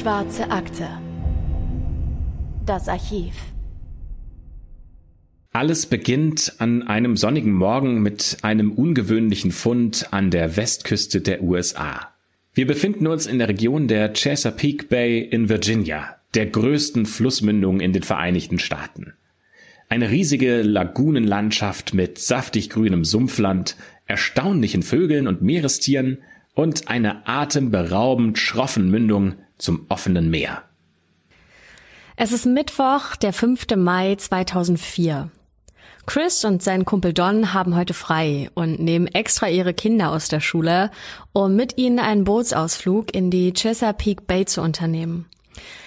Schwarze Akte. Das Archiv. Alles beginnt an einem sonnigen Morgen mit einem ungewöhnlichen Fund an der Westküste der USA. Wir befinden uns in der Region der Chesapeake Bay in Virginia, der größten Flussmündung in den Vereinigten Staaten. Eine riesige Lagunenlandschaft mit saftig grünem Sumpfland, erstaunlichen Vögeln und Meerestieren und eine atemberaubend schroffen Mündung zum offenen Meer. Es ist Mittwoch, der 5. Mai 2004. Chris und sein Kumpel Don haben heute frei und nehmen extra ihre Kinder aus der Schule, um mit ihnen einen Bootsausflug in die Chesapeake Bay zu unternehmen.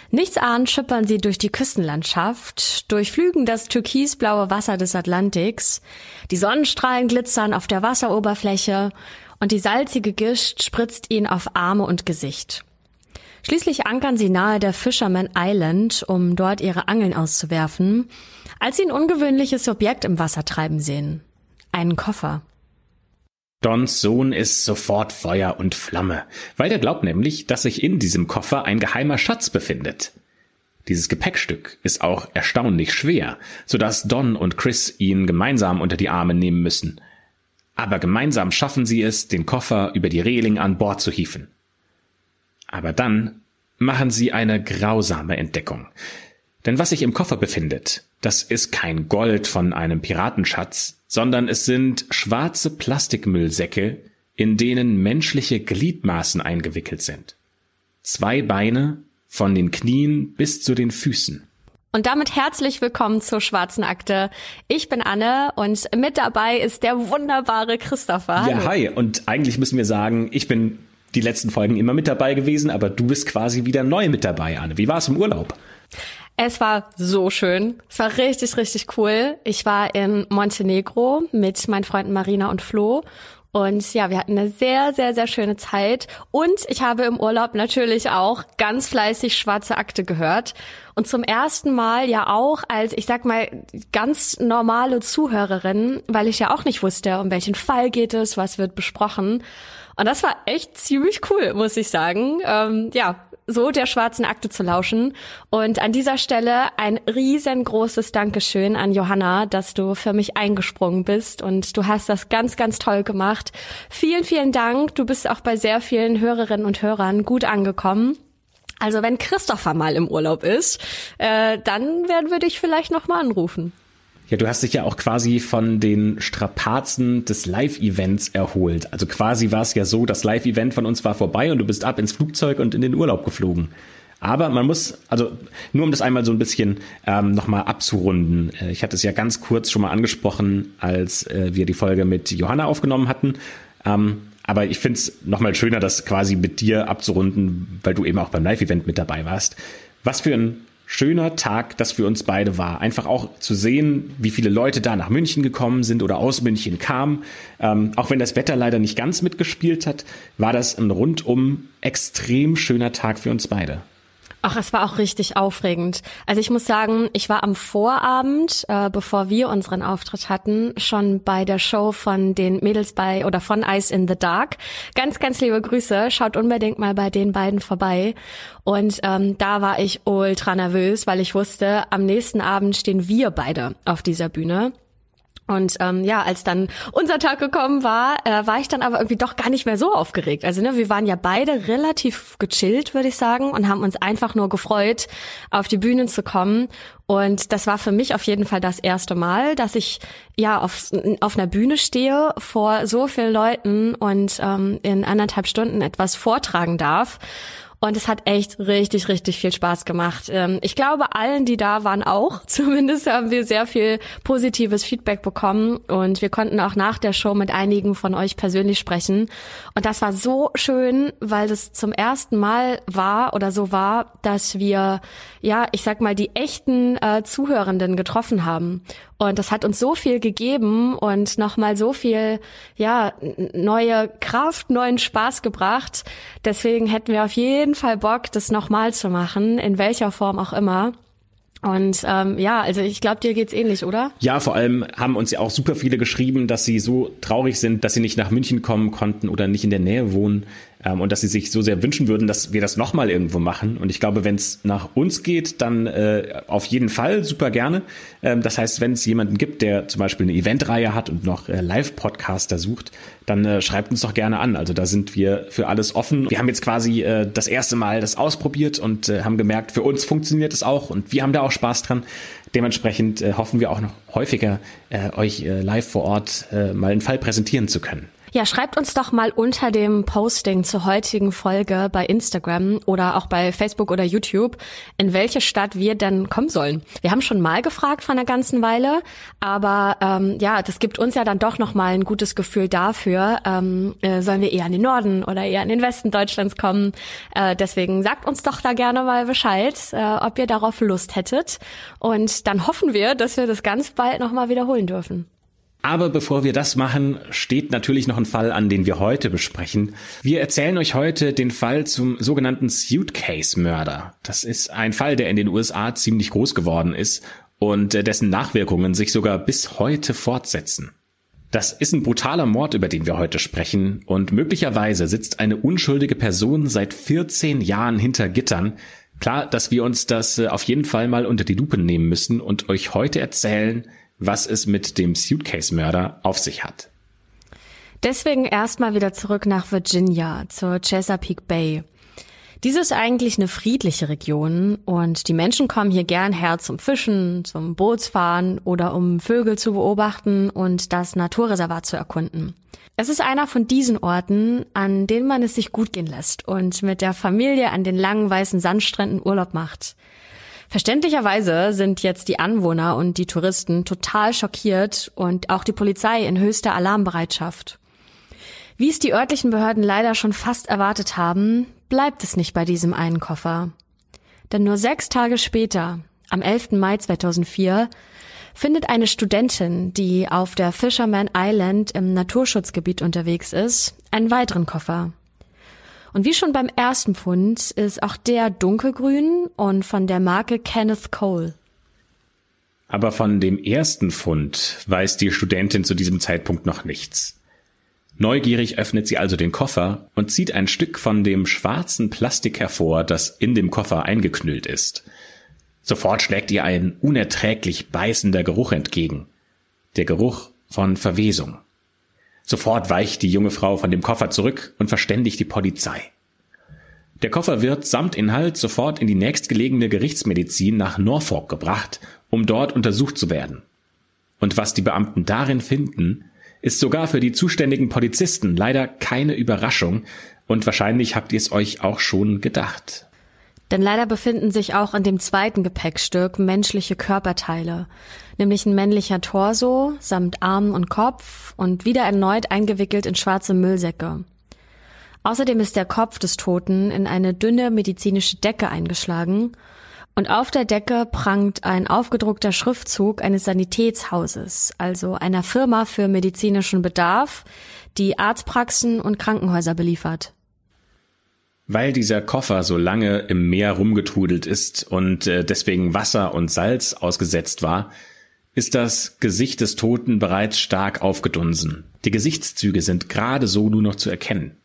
Nichtsahnd schippern sie durch die Küstenlandschaft, durchflügen das türkisblaue Wasser des Atlantiks, die Sonnenstrahlen glitzern auf der Wasseroberfläche und die salzige Gischt spritzt ihnen auf Arme und Gesicht. Schließlich ankern sie nahe der Fisherman Island, um dort ihre Angeln auszuwerfen, als sie ein ungewöhnliches Objekt im Wasser treiben sehen. Einen Koffer. Dons Sohn ist sofort Feuer und Flamme, weil er glaubt nämlich, dass sich in diesem Koffer ein geheimer Schatz befindet. Dieses Gepäckstück ist auch erstaunlich schwer, so dass Don und Chris ihn gemeinsam unter die Arme nehmen müssen. Aber gemeinsam schaffen sie es, den Koffer über die Reling an Bord zu hieven. Aber dann machen sie eine grausame Entdeckung. Denn was sich im Koffer befindet, das ist kein Gold von einem Piratenschatz, sondern es sind schwarze Plastikmüllsäcke, in denen menschliche Gliedmaßen eingewickelt sind. Zwei Beine von den Knien bis zu den Füßen. Und damit herzlich willkommen zur Schwarzen Akte. Ich bin Anne und mit dabei ist der wunderbare Christopher. Ja, hi. Und eigentlich müssen wir sagen, ich bin die letzten Folgen immer mit dabei gewesen, aber du bist quasi wieder neu mit dabei, Anne. Wie war es im Urlaub? Es war so schön. Es war richtig, richtig cool. Ich war in Montenegro mit meinen Freunden Marina und Flo. Und ja, wir hatten eine sehr, sehr, sehr schöne Zeit. Und ich habe im Urlaub natürlich auch ganz fleißig schwarze Akte gehört. Und zum ersten Mal ja auch als, ich sag mal, ganz normale Zuhörerin, weil ich ja auch nicht wusste, um welchen Fall geht es, was wird besprochen. Und das war echt ziemlich cool, muss ich sagen. Ähm, ja, so der schwarzen Akte zu lauschen. Und an dieser Stelle ein riesengroßes Dankeschön an Johanna, dass du für mich eingesprungen bist und du hast das ganz, ganz toll gemacht. Vielen, vielen Dank. Du bist auch bei sehr vielen Hörerinnen und Hörern gut angekommen. Also wenn Christopher mal im Urlaub ist, äh, dann werden wir dich vielleicht noch mal anrufen. Ja, du hast dich ja auch quasi von den Strapazen des Live-Events erholt. Also quasi war es ja so, das Live-Event von uns war vorbei und du bist ab ins Flugzeug und in den Urlaub geflogen. Aber man muss, also nur um das einmal so ein bisschen ähm, nochmal abzurunden. Äh, ich hatte es ja ganz kurz schon mal angesprochen, als äh, wir die Folge mit Johanna aufgenommen hatten. Ähm, aber ich finde es nochmal schöner, das quasi mit dir abzurunden, weil du eben auch beim Live-Event mit dabei warst. Was für ein schöner Tag das für uns beide war. Einfach auch zu sehen, wie viele Leute da nach München gekommen sind oder aus München kamen. Ähm, auch wenn das Wetter leider nicht ganz mitgespielt hat, war das ein rundum extrem schöner Tag für uns beide. Ach, es war auch richtig aufregend. Also ich muss sagen, ich war am Vorabend, äh, bevor wir unseren Auftritt hatten, schon bei der Show von den Mädels bei oder von Ice in the Dark. Ganz, ganz liebe Grüße. Schaut unbedingt mal bei den beiden vorbei. Und ähm, da war ich ultra nervös, weil ich wusste, am nächsten Abend stehen wir beide auf dieser Bühne. Und ähm, ja, als dann unser Tag gekommen war, äh, war ich dann aber irgendwie doch gar nicht mehr so aufgeregt. Also ne, wir waren ja beide relativ gechillt, würde ich sagen, und haben uns einfach nur gefreut, auf die Bühnen zu kommen. Und das war für mich auf jeden Fall das erste Mal, dass ich ja auf, auf einer Bühne stehe vor so vielen Leuten und ähm, in anderthalb Stunden etwas vortragen darf. Und es hat echt richtig, richtig viel Spaß gemacht. Ähm, ich glaube, allen, die da waren, auch. Zumindest haben wir sehr viel positives Feedback bekommen. Und wir konnten auch nach der Show mit einigen von euch persönlich sprechen. Und das war so schön, weil es zum ersten Mal war oder so war, dass wir, ja, ich sag mal, die echten äh, Zuhörenden getroffen haben. Und das hat uns so viel gegeben und nochmal so viel, ja, neue Kraft, neuen Spaß gebracht. Deswegen hätten wir auf jeden Fall Bock, das nochmal zu machen, in welcher Form auch immer. Und ähm, ja, also ich glaube, dir geht's ähnlich, oder? Ja, vor allem haben uns ja auch super viele geschrieben, dass sie so traurig sind, dass sie nicht nach München kommen konnten oder nicht in der Nähe wohnen. Ähm, und dass sie sich so sehr wünschen würden, dass wir das nochmal irgendwo machen. Und ich glaube, wenn es nach uns geht, dann äh, auf jeden Fall super gerne. Ähm, das heißt, wenn es jemanden gibt, der zum Beispiel eine Eventreihe hat und noch äh, Live-Podcaster sucht, dann äh, schreibt uns doch gerne an. Also da sind wir für alles offen. Wir haben jetzt quasi äh, das erste Mal das ausprobiert und äh, haben gemerkt, für uns funktioniert es auch und wir haben da auch Spaß dran. Dementsprechend äh, hoffen wir auch noch häufiger, äh, euch äh, live vor Ort äh, mal einen Fall präsentieren zu können. Ja, schreibt uns doch mal unter dem Posting zur heutigen Folge bei Instagram oder auch bei Facebook oder YouTube, in welche Stadt wir denn kommen sollen. Wir haben schon mal gefragt von einer ganzen Weile, aber ähm, ja, das gibt uns ja dann doch noch mal ein gutes Gefühl dafür, ähm, äh, sollen wir eher in den Norden oder eher in den Westen Deutschlands kommen. Äh, deswegen sagt uns doch da gerne mal Bescheid, äh, ob ihr darauf Lust hättet. Und dann hoffen wir, dass wir das ganz bald noch mal wiederholen dürfen. Aber bevor wir das machen, steht natürlich noch ein Fall an, den wir heute besprechen. Wir erzählen euch heute den Fall zum sogenannten Suitcase-Mörder. Das ist ein Fall, der in den USA ziemlich groß geworden ist und dessen Nachwirkungen sich sogar bis heute fortsetzen. Das ist ein brutaler Mord, über den wir heute sprechen, und möglicherweise sitzt eine unschuldige Person seit 14 Jahren hinter Gittern. Klar, dass wir uns das äh, auf jeden Fall mal unter die Lupe nehmen müssen und euch heute erzählen, was es mit dem Suitcase-Mörder auf sich hat. Deswegen erstmal wieder zurück nach Virginia, zur Chesapeake Bay. Dies ist eigentlich eine friedliche Region und die Menschen kommen hier gern her zum Fischen, zum Bootsfahren oder um Vögel zu beobachten und das Naturreservat zu erkunden. Es ist einer von diesen Orten, an denen man es sich gut gehen lässt und mit der Familie an den langen weißen Sandstränden Urlaub macht. Verständlicherweise sind jetzt die Anwohner und die Touristen total schockiert und auch die Polizei in höchster Alarmbereitschaft. Wie es die örtlichen Behörden leider schon fast erwartet haben, bleibt es nicht bei diesem einen Koffer. Denn nur sechs Tage später, am 11. Mai 2004, findet eine Studentin, die auf der Fisherman Island im Naturschutzgebiet unterwegs ist, einen weiteren Koffer. Und wie schon beim ersten Fund ist auch der dunkelgrün und von der Marke Kenneth Cole. Aber von dem ersten Fund weiß die Studentin zu diesem Zeitpunkt noch nichts. Neugierig öffnet sie also den Koffer und zieht ein Stück von dem schwarzen Plastik hervor, das in dem Koffer eingeknüllt ist. Sofort schlägt ihr ein unerträglich beißender Geruch entgegen. Der Geruch von Verwesung. Sofort weicht die junge Frau von dem Koffer zurück und verständigt die Polizei. Der Koffer wird samt Inhalt sofort in die nächstgelegene Gerichtsmedizin nach Norfolk gebracht, um dort untersucht zu werden. Und was die Beamten darin finden, ist sogar für die zuständigen Polizisten leider keine Überraschung, und wahrscheinlich habt ihr es euch auch schon gedacht. Denn leider befinden sich auch in dem zweiten Gepäckstück menschliche Körperteile, nämlich ein männlicher Torso samt Armen und Kopf und wieder erneut eingewickelt in schwarze Müllsäcke. Außerdem ist der Kopf des Toten in eine dünne medizinische Decke eingeschlagen und auf der Decke prangt ein aufgedruckter Schriftzug eines Sanitätshauses, also einer Firma für medizinischen Bedarf, die Arztpraxen und Krankenhäuser beliefert. Weil dieser Koffer so lange im Meer rumgetrudelt ist und äh, deswegen Wasser und Salz ausgesetzt war, ist das Gesicht des Toten bereits stark aufgedunsen. Die Gesichtszüge sind gerade so nur noch zu erkennen.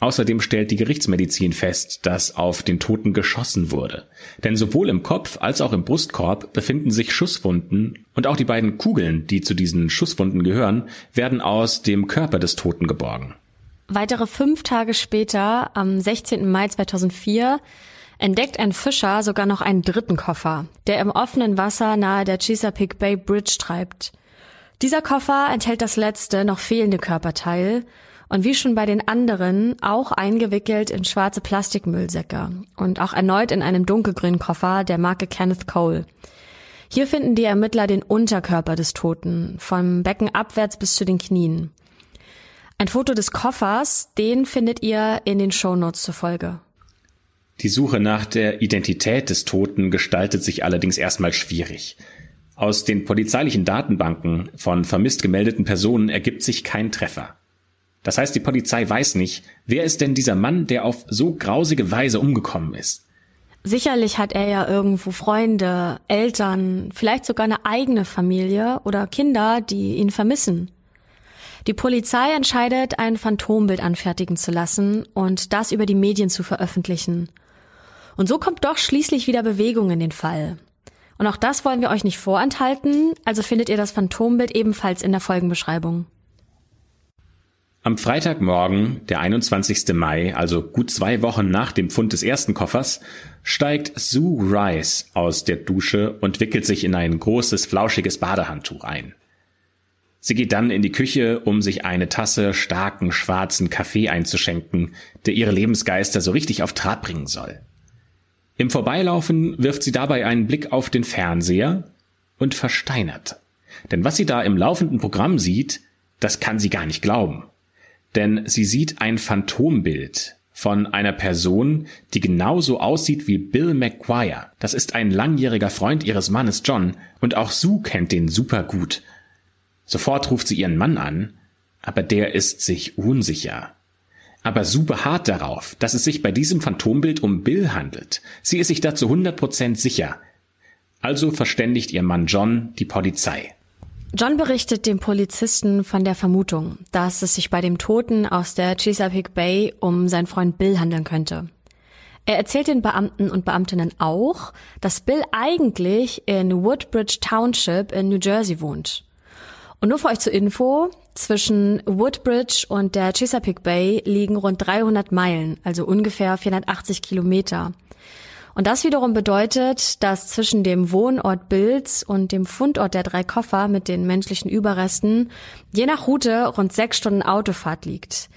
Außerdem stellt die Gerichtsmedizin fest, dass auf den Toten geschossen wurde. Denn sowohl im Kopf als auch im Brustkorb befinden sich Schusswunden und auch die beiden Kugeln, die zu diesen Schusswunden gehören, werden aus dem Körper des Toten geborgen. Weitere fünf Tage später, am 16. Mai 2004, entdeckt ein Fischer sogar noch einen dritten Koffer, der im offenen Wasser nahe der Chesapeake Bay Bridge treibt. Dieser Koffer enthält das letzte, noch fehlende Körperteil und wie schon bei den anderen auch eingewickelt in schwarze Plastikmüllsäcke und auch erneut in einem dunkelgrünen Koffer der Marke Kenneth Cole. Hier finden die Ermittler den Unterkörper des Toten, vom Becken abwärts bis zu den Knien. Ein Foto des Koffers, den findet ihr in den Shownotes zur Folge. Die Suche nach der Identität des Toten gestaltet sich allerdings erstmal schwierig. Aus den polizeilichen Datenbanken von vermisst gemeldeten Personen ergibt sich kein Treffer. Das heißt, die Polizei weiß nicht, wer ist denn dieser Mann, der auf so grausige Weise umgekommen ist. Sicherlich hat er ja irgendwo Freunde, Eltern, vielleicht sogar eine eigene Familie oder Kinder, die ihn vermissen. Die Polizei entscheidet, ein Phantombild anfertigen zu lassen und das über die Medien zu veröffentlichen. Und so kommt doch schließlich wieder Bewegung in den Fall. Und auch das wollen wir euch nicht vorenthalten, also findet ihr das Phantombild ebenfalls in der Folgenbeschreibung. Am Freitagmorgen, der 21. Mai, also gut zwei Wochen nach dem Fund des ersten Koffers, steigt Sue Rice aus der Dusche und wickelt sich in ein großes, flauschiges Badehandtuch ein. Sie geht dann in die Küche, um sich eine Tasse starken schwarzen Kaffee einzuschenken, der ihre Lebensgeister so richtig auf Trab bringen soll. Im Vorbeilaufen wirft sie dabei einen Blick auf den Fernseher und versteinert. Denn was sie da im laufenden Programm sieht, das kann sie gar nicht glauben. Denn sie sieht ein Phantombild von einer Person, die genauso aussieht wie Bill McGuire. Das ist ein langjähriger Freund ihres Mannes John und auch Sue kennt den super gut. Sofort ruft sie ihren Mann an, aber der ist sich unsicher aber super hart darauf, dass es sich bei diesem Phantombild um Bill handelt. Sie ist sich dazu 100% sicher. Also verständigt ihr Mann John die Polizei. John berichtet dem Polizisten von der Vermutung, dass es sich bei dem Toten aus der Chesapeake Bay um seinen Freund Bill handeln könnte. Er erzählt den Beamten und Beamtinnen auch, dass Bill eigentlich in Woodbridge Township in New Jersey wohnt. Und nur für euch zur Info, zwischen Woodbridge und der Chesapeake Bay liegen rund 300 Meilen, also ungefähr 480 Kilometer. Und das wiederum bedeutet, dass zwischen dem Wohnort Bills und dem Fundort der drei Koffer mit den menschlichen Überresten je nach Route rund sechs Stunden Autofahrt liegt.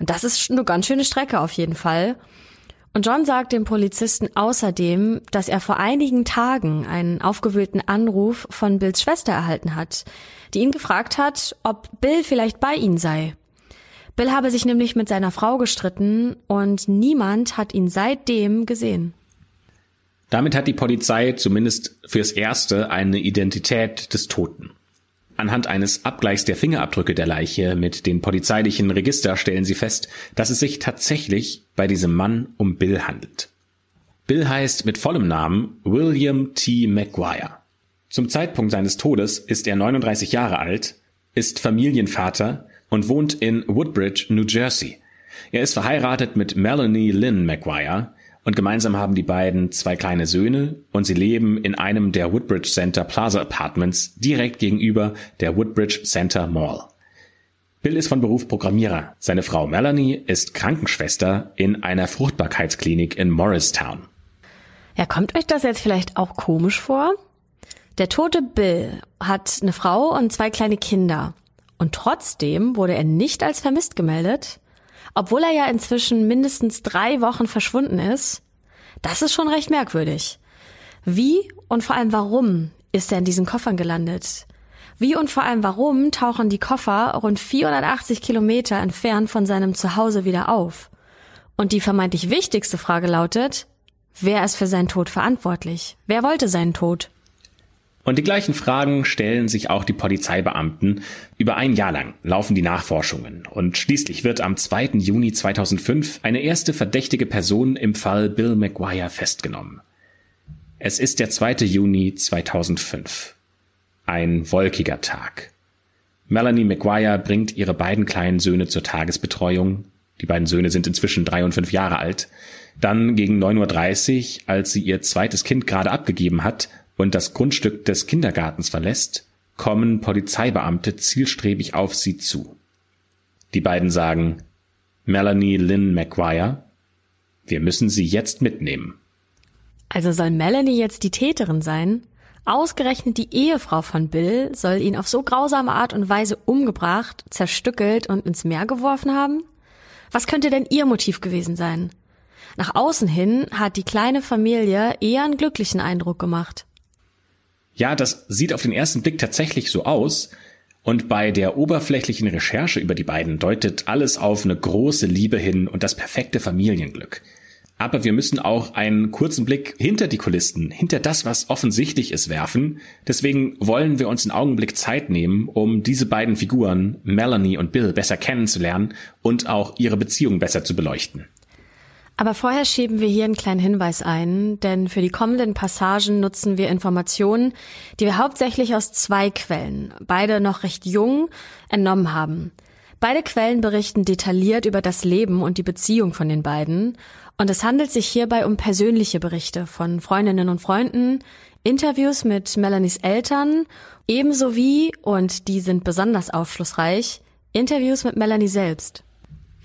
Und das ist eine ganz schöne Strecke auf jeden Fall. Und John sagt dem Polizisten außerdem, dass er vor einigen Tagen einen aufgewühlten Anruf von Bills Schwester erhalten hat, die ihn gefragt hat, ob Bill vielleicht bei ihnen sei. Bill habe sich nämlich mit seiner Frau gestritten und niemand hat ihn seitdem gesehen. Damit hat die Polizei zumindest fürs Erste eine Identität des Toten. Anhand eines Abgleichs der Fingerabdrücke der Leiche mit den polizeilichen Register stellen sie fest, dass es sich tatsächlich bei diesem Mann um Bill handelt. Bill heißt mit vollem Namen William T. McGuire. Zum Zeitpunkt seines Todes ist er 39 Jahre alt, ist Familienvater und wohnt in Woodbridge, New Jersey. Er ist verheiratet mit Melanie Lynn McGuire und gemeinsam haben die beiden zwei kleine Söhne und sie leben in einem der Woodbridge Center Plaza Apartments direkt gegenüber der Woodbridge Center Mall. Bill ist von Beruf Programmierer. Seine Frau Melanie ist Krankenschwester in einer Fruchtbarkeitsklinik in Morristown. Ja, kommt euch das jetzt vielleicht auch komisch vor? Der tote Bill hat eine Frau und zwei kleine Kinder. Und trotzdem wurde er nicht als vermisst gemeldet, obwohl er ja inzwischen mindestens drei Wochen verschwunden ist. Das ist schon recht merkwürdig. Wie und vor allem warum ist er in diesen Koffern gelandet? Wie und vor allem warum tauchen die Koffer rund 480 Kilometer entfernt von seinem Zuhause wieder auf? Und die vermeintlich wichtigste Frage lautet, wer ist für seinen Tod verantwortlich? Wer wollte seinen Tod? Und die gleichen Fragen stellen sich auch die Polizeibeamten. Über ein Jahr lang laufen die Nachforschungen und schließlich wird am 2. Juni 2005 eine erste verdächtige Person im Fall Bill McGuire festgenommen. Es ist der 2. Juni 2005. Ein wolkiger Tag. Melanie McGuire bringt ihre beiden kleinen Söhne zur Tagesbetreuung. Die beiden Söhne sind inzwischen drei und fünf Jahre alt. Dann gegen 9.30 Uhr, als sie ihr zweites Kind gerade abgegeben hat, und das Grundstück des Kindergartens verlässt, kommen Polizeibeamte zielstrebig auf sie zu. Die beiden sagen, Melanie Lynn McGuire, wir müssen sie jetzt mitnehmen. Also soll Melanie jetzt die Täterin sein? Ausgerechnet die Ehefrau von Bill soll ihn auf so grausame Art und Weise umgebracht, zerstückelt und ins Meer geworfen haben? Was könnte denn ihr Motiv gewesen sein? Nach außen hin hat die kleine Familie eher einen glücklichen Eindruck gemacht. Ja, das sieht auf den ersten Blick tatsächlich so aus. Und bei der oberflächlichen Recherche über die beiden deutet alles auf eine große Liebe hin und das perfekte Familienglück. Aber wir müssen auch einen kurzen Blick hinter die Kulissen, hinter das, was offensichtlich ist, werfen. Deswegen wollen wir uns einen Augenblick Zeit nehmen, um diese beiden Figuren, Melanie und Bill, besser kennenzulernen und auch ihre Beziehung besser zu beleuchten. Aber vorher schieben wir hier einen kleinen Hinweis ein, denn für die kommenden Passagen nutzen wir Informationen, die wir hauptsächlich aus zwei Quellen, beide noch recht jung, entnommen haben. Beide Quellen berichten detailliert über das Leben und die Beziehung von den beiden. Und es handelt sich hierbei um persönliche Berichte von Freundinnen und Freunden, Interviews mit Melanies Eltern, ebenso wie, und die sind besonders aufschlussreich, Interviews mit Melanie selbst.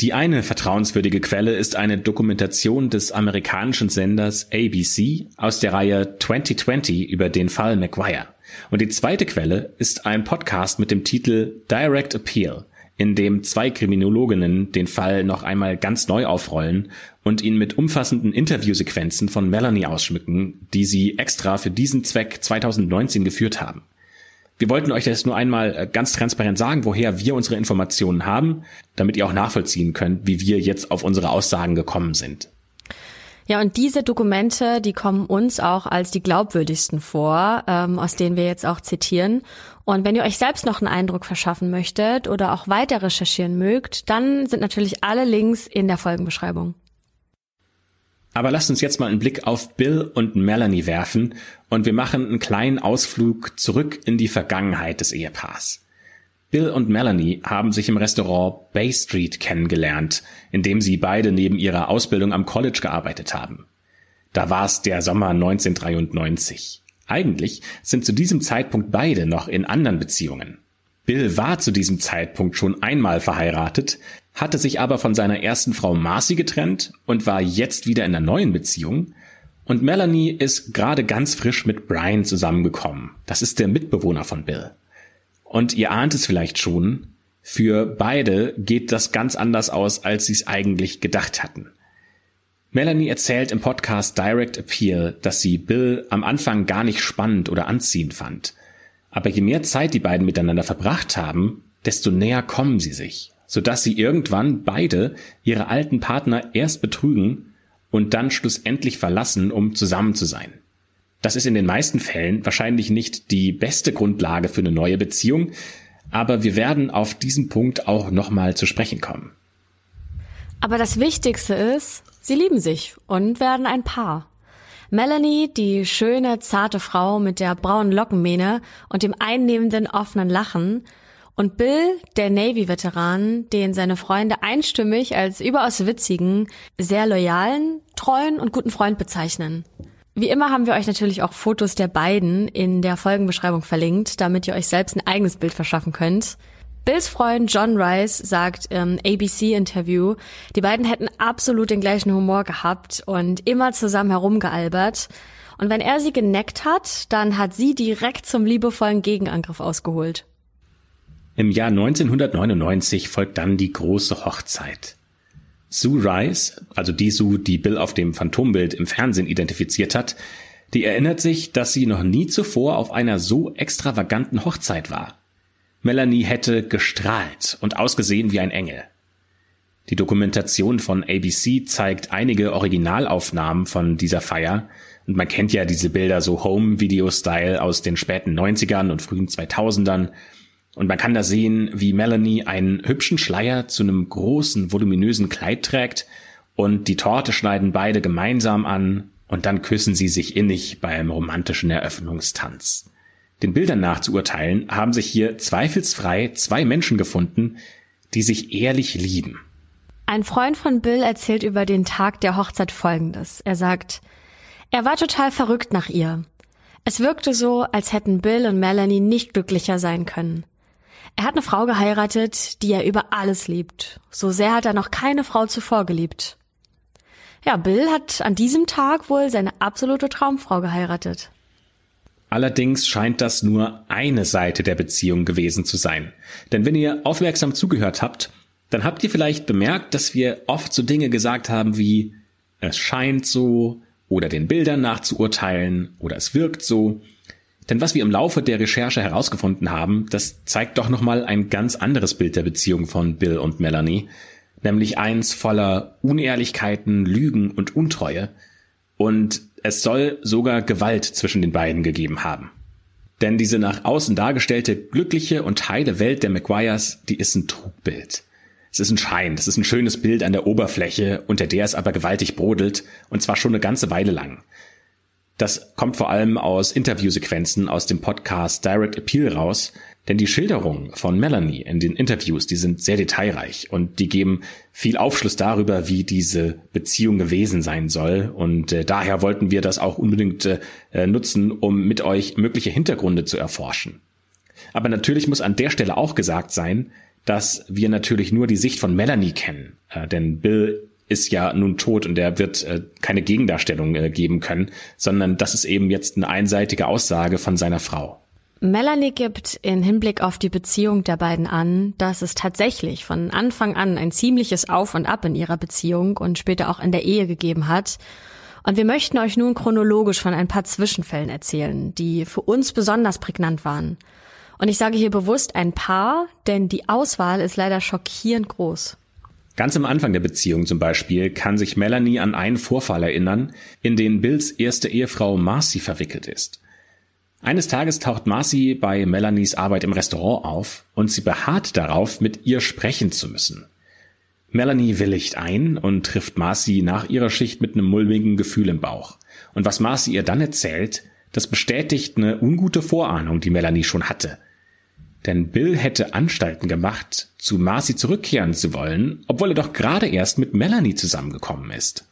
Die eine vertrauenswürdige Quelle ist eine Dokumentation des amerikanischen Senders ABC aus der Reihe 2020 über den Fall McGuire. Und die zweite Quelle ist ein Podcast mit dem Titel Direct Appeal, in dem zwei Kriminologinnen den Fall noch einmal ganz neu aufrollen und ihn mit umfassenden Interviewsequenzen von Melanie ausschmücken, die sie extra für diesen Zweck 2019 geführt haben. Wir wollten euch das nur einmal äh, ganz transparent sagen, woher wir unsere Informationen haben, damit ihr auch nachvollziehen könnt, wie wir jetzt auf unsere Aussagen gekommen sind. Ja, und diese Dokumente, die kommen uns auch als die glaubwürdigsten vor, ähm, aus denen wir jetzt auch zitieren. Und wenn ihr euch selbst noch einen Eindruck verschaffen möchtet oder auch weiter recherchieren mögt, dann sind natürlich alle Links in der Folgenbeschreibung. Aber lasst uns jetzt mal einen Blick auf Bill und Melanie werfen und wir machen einen kleinen Ausflug zurück in die Vergangenheit des Ehepaars. Bill und Melanie haben sich im Restaurant Bay Street kennengelernt, in dem sie beide neben ihrer Ausbildung am College gearbeitet haben. Da war es der Sommer 1993. Eigentlich sind zu diesem Zeitpunkt beide noch in anderen Beziehungen. Bill war zu diesem Zeitpunkt schon einmal verheiratet, hatte sich aber von seiner ersten Frau Marcy getrennt und war jetzt wieder in einer neuen Beziehung. Und Melanie ist gerade ganz frisch mit Brian zusammengekommen. Das ist der Mitbewohner von Bill. Und ihr ahnt es vielleicht schon, für beide geht das ganz anders aus, als sie es eigentlich gedacht hatten. Melanie erzählt im Podcast Direct Appeal, dass sie Bill am Anfang gar nicht spannend oder anziehend fand. Aber je mehr Zeit die beiden miteinander verbracht haben, desto näher kommen sie sich sodass sie irgendwann beide ihre alten Partner erst betrügen und dann schlussendlich verlassen, um zusammen zu sein. Das ist in den meisten Fällen wahrscheinlich nicht die beste Grundlage für eine neue Beziehung, aber wir werden auf diesen Punkt auch nochmal zu sprechen kommen. Aber das Wichtigste ist, sie lieben sich und werden ein Paar. Melanie, die schöne, zarte Frau mit der braunen Lockenmähne und dem einnehmenden, offenen Lachen, und Bill, der Navy-Veteran, den seine Freunde einstimmig als überaus witzigen, sehr loyalen, treuen und guten Freund bezeichnen. Wie immer haben wir euch natürlich auch Fotos der beiden in der Folgenbeschreibung verlinkt, damit ihr euch selbst ein eigenes Bild verschaffen könnt. Bills Freund John Rice sagt im ABC-Interview, die beiden hätten absolut den gleichen Humor gehabt und immer zusammen herumgealbert. Und wenn er sie geneckt hat, dann hat sie direkt zum liebevollen Gegenangriff ausgeholt. Im Jahr 1999 folgt dann die große Hochzeit. Sue Rice, also die Sue, die Bill auf dem Phantombild im Fernsehen identifiziert hat, die erinnert sich, dass sie noch nie zuvor auf einer so extravaganten Hochzeit war. Melanie hätte gestrahlt und ausgesehen wie ein Engel. Die Dokumentation von ABC zeigt einige Originalaufnahmen von dieser Feier und man kennt ja diese Bilder so Home-Video-Style aus den späten 90ern und frühen 2000ern und man kann da sehen, wie Melanie einen hübschen Schleier zu einem großen, voluminösen Kleid trägt und die Torte schneiden beide gemeinsam an und dann küssen sie sich innig beim romantischen Eröffnungstanz. Den Bildern nach zu urteilen, haben sich hier zweifelsfrei zwei Menschen gefunden, die sich ehrlich lieben. Ein Freund von Bill erzählt über den Tag der Hochzeit Folgendes. Er sagt, er war total verrückt nach ihr. Es wirkte so, als hätten Bill und Melanie nicht glücklicher sein können. Er hat eine Frau geheiratet, die er über alles liebt. So sehr hat er noch keine Frau zuvor geliebt. Ja, Bill hat an diesem Tag wohl seine absolute Traumfrau geheiratet. Allerdings scheint das nur eine Seite der Beziehung gewesen zu sein. Denn wenn ihr aufmerksam zugehört habt, dann habt ihr vielleicht bemerkt, dass wir oft so Dinge gesagt haben wie es scheint so oder den Bildern nachzuurteilen oder es wirkt so. Denn was wir im Laufe der Recherche herausgefunden haben, das zeigt doch nochmal ein ganz anderes Bild der Beziehung von Bill und Melanie, nämlich eins voller Unehrlichkeiten, Lügen und Untreue. Und es soll sogar Gewalt zwischen den beiden gegeben haben. Denn diese nach außen dargestellte glückliche und heile Welt der McGuires, die ist ein Trugbild. Es ist ein Schein, es ist ein schönes Bild an der Oberfläche, unter der es aber gewaltig brodelt, und zwar schon eine ganze Weile lang. Das kommt vor allem aus Interviewsequenzen aus dem Podcast Direct Appeal raus, Denn die Schilderungen von Melanie in den Interviews, die sind sehr detailreich und die geben viel Aufschluss darüber, wie diese Beziehung gewesen sein soll. Und äh, daher wollten wir das auch unbedingt äh, nutzen, um mit euch mögliche Hintergründe zu erforschen. Aber natürlich muss an der Stelle auch gesagt sein, dass wir natürlich nur die Sicht von Melanie kennen. Äh, denn Bill ist ja nun tot und er wird äh, keine Gegendarstellung äh, geben können, sondern das ist eben jetzt eine einseitige Aussage von seiner Frau. Melanie gibt in Hinblick auf die Beziehung der beiden an, dass es tatsächlich von Anfang an ein ziemliches Auf und Ab in ihrer Beziehung und später auch in der Ehe gegeben hat. Und wir möchten euch nun chronologisch von ein paar Zwischenfällen erzählen, die für uns besonders prägnant waren. Und ich sage hier bewusst ein paar, denn die Auswahl ist leider schockierend groß. Ganz am Anfang der Beziehung zum Beispiel kann sich Melanie an einen Vorfall erinnern, in den Bills erste Ehefrau Marcy verwickelt ist. Eines Tages taucht Marcy bei Melanies Arbeit im Restaurant auf und sie beharrt darauf, mit ihr sprechen zu müssen. Melanie willigt ein und trifft Marcy nach ihrer Schicht mit einem mulmigen Gefühl im Bauch. Und was Marcy ihr dann erzählt, das bestätigt eine ungute Vorahnung, die Melanie schon hatte. Denn Bill hätte Anstalten gemacht, zu Marcy zurückkehren zu wollen, obwohl er doch gerade erst mit Melanie zusammengekommen ist.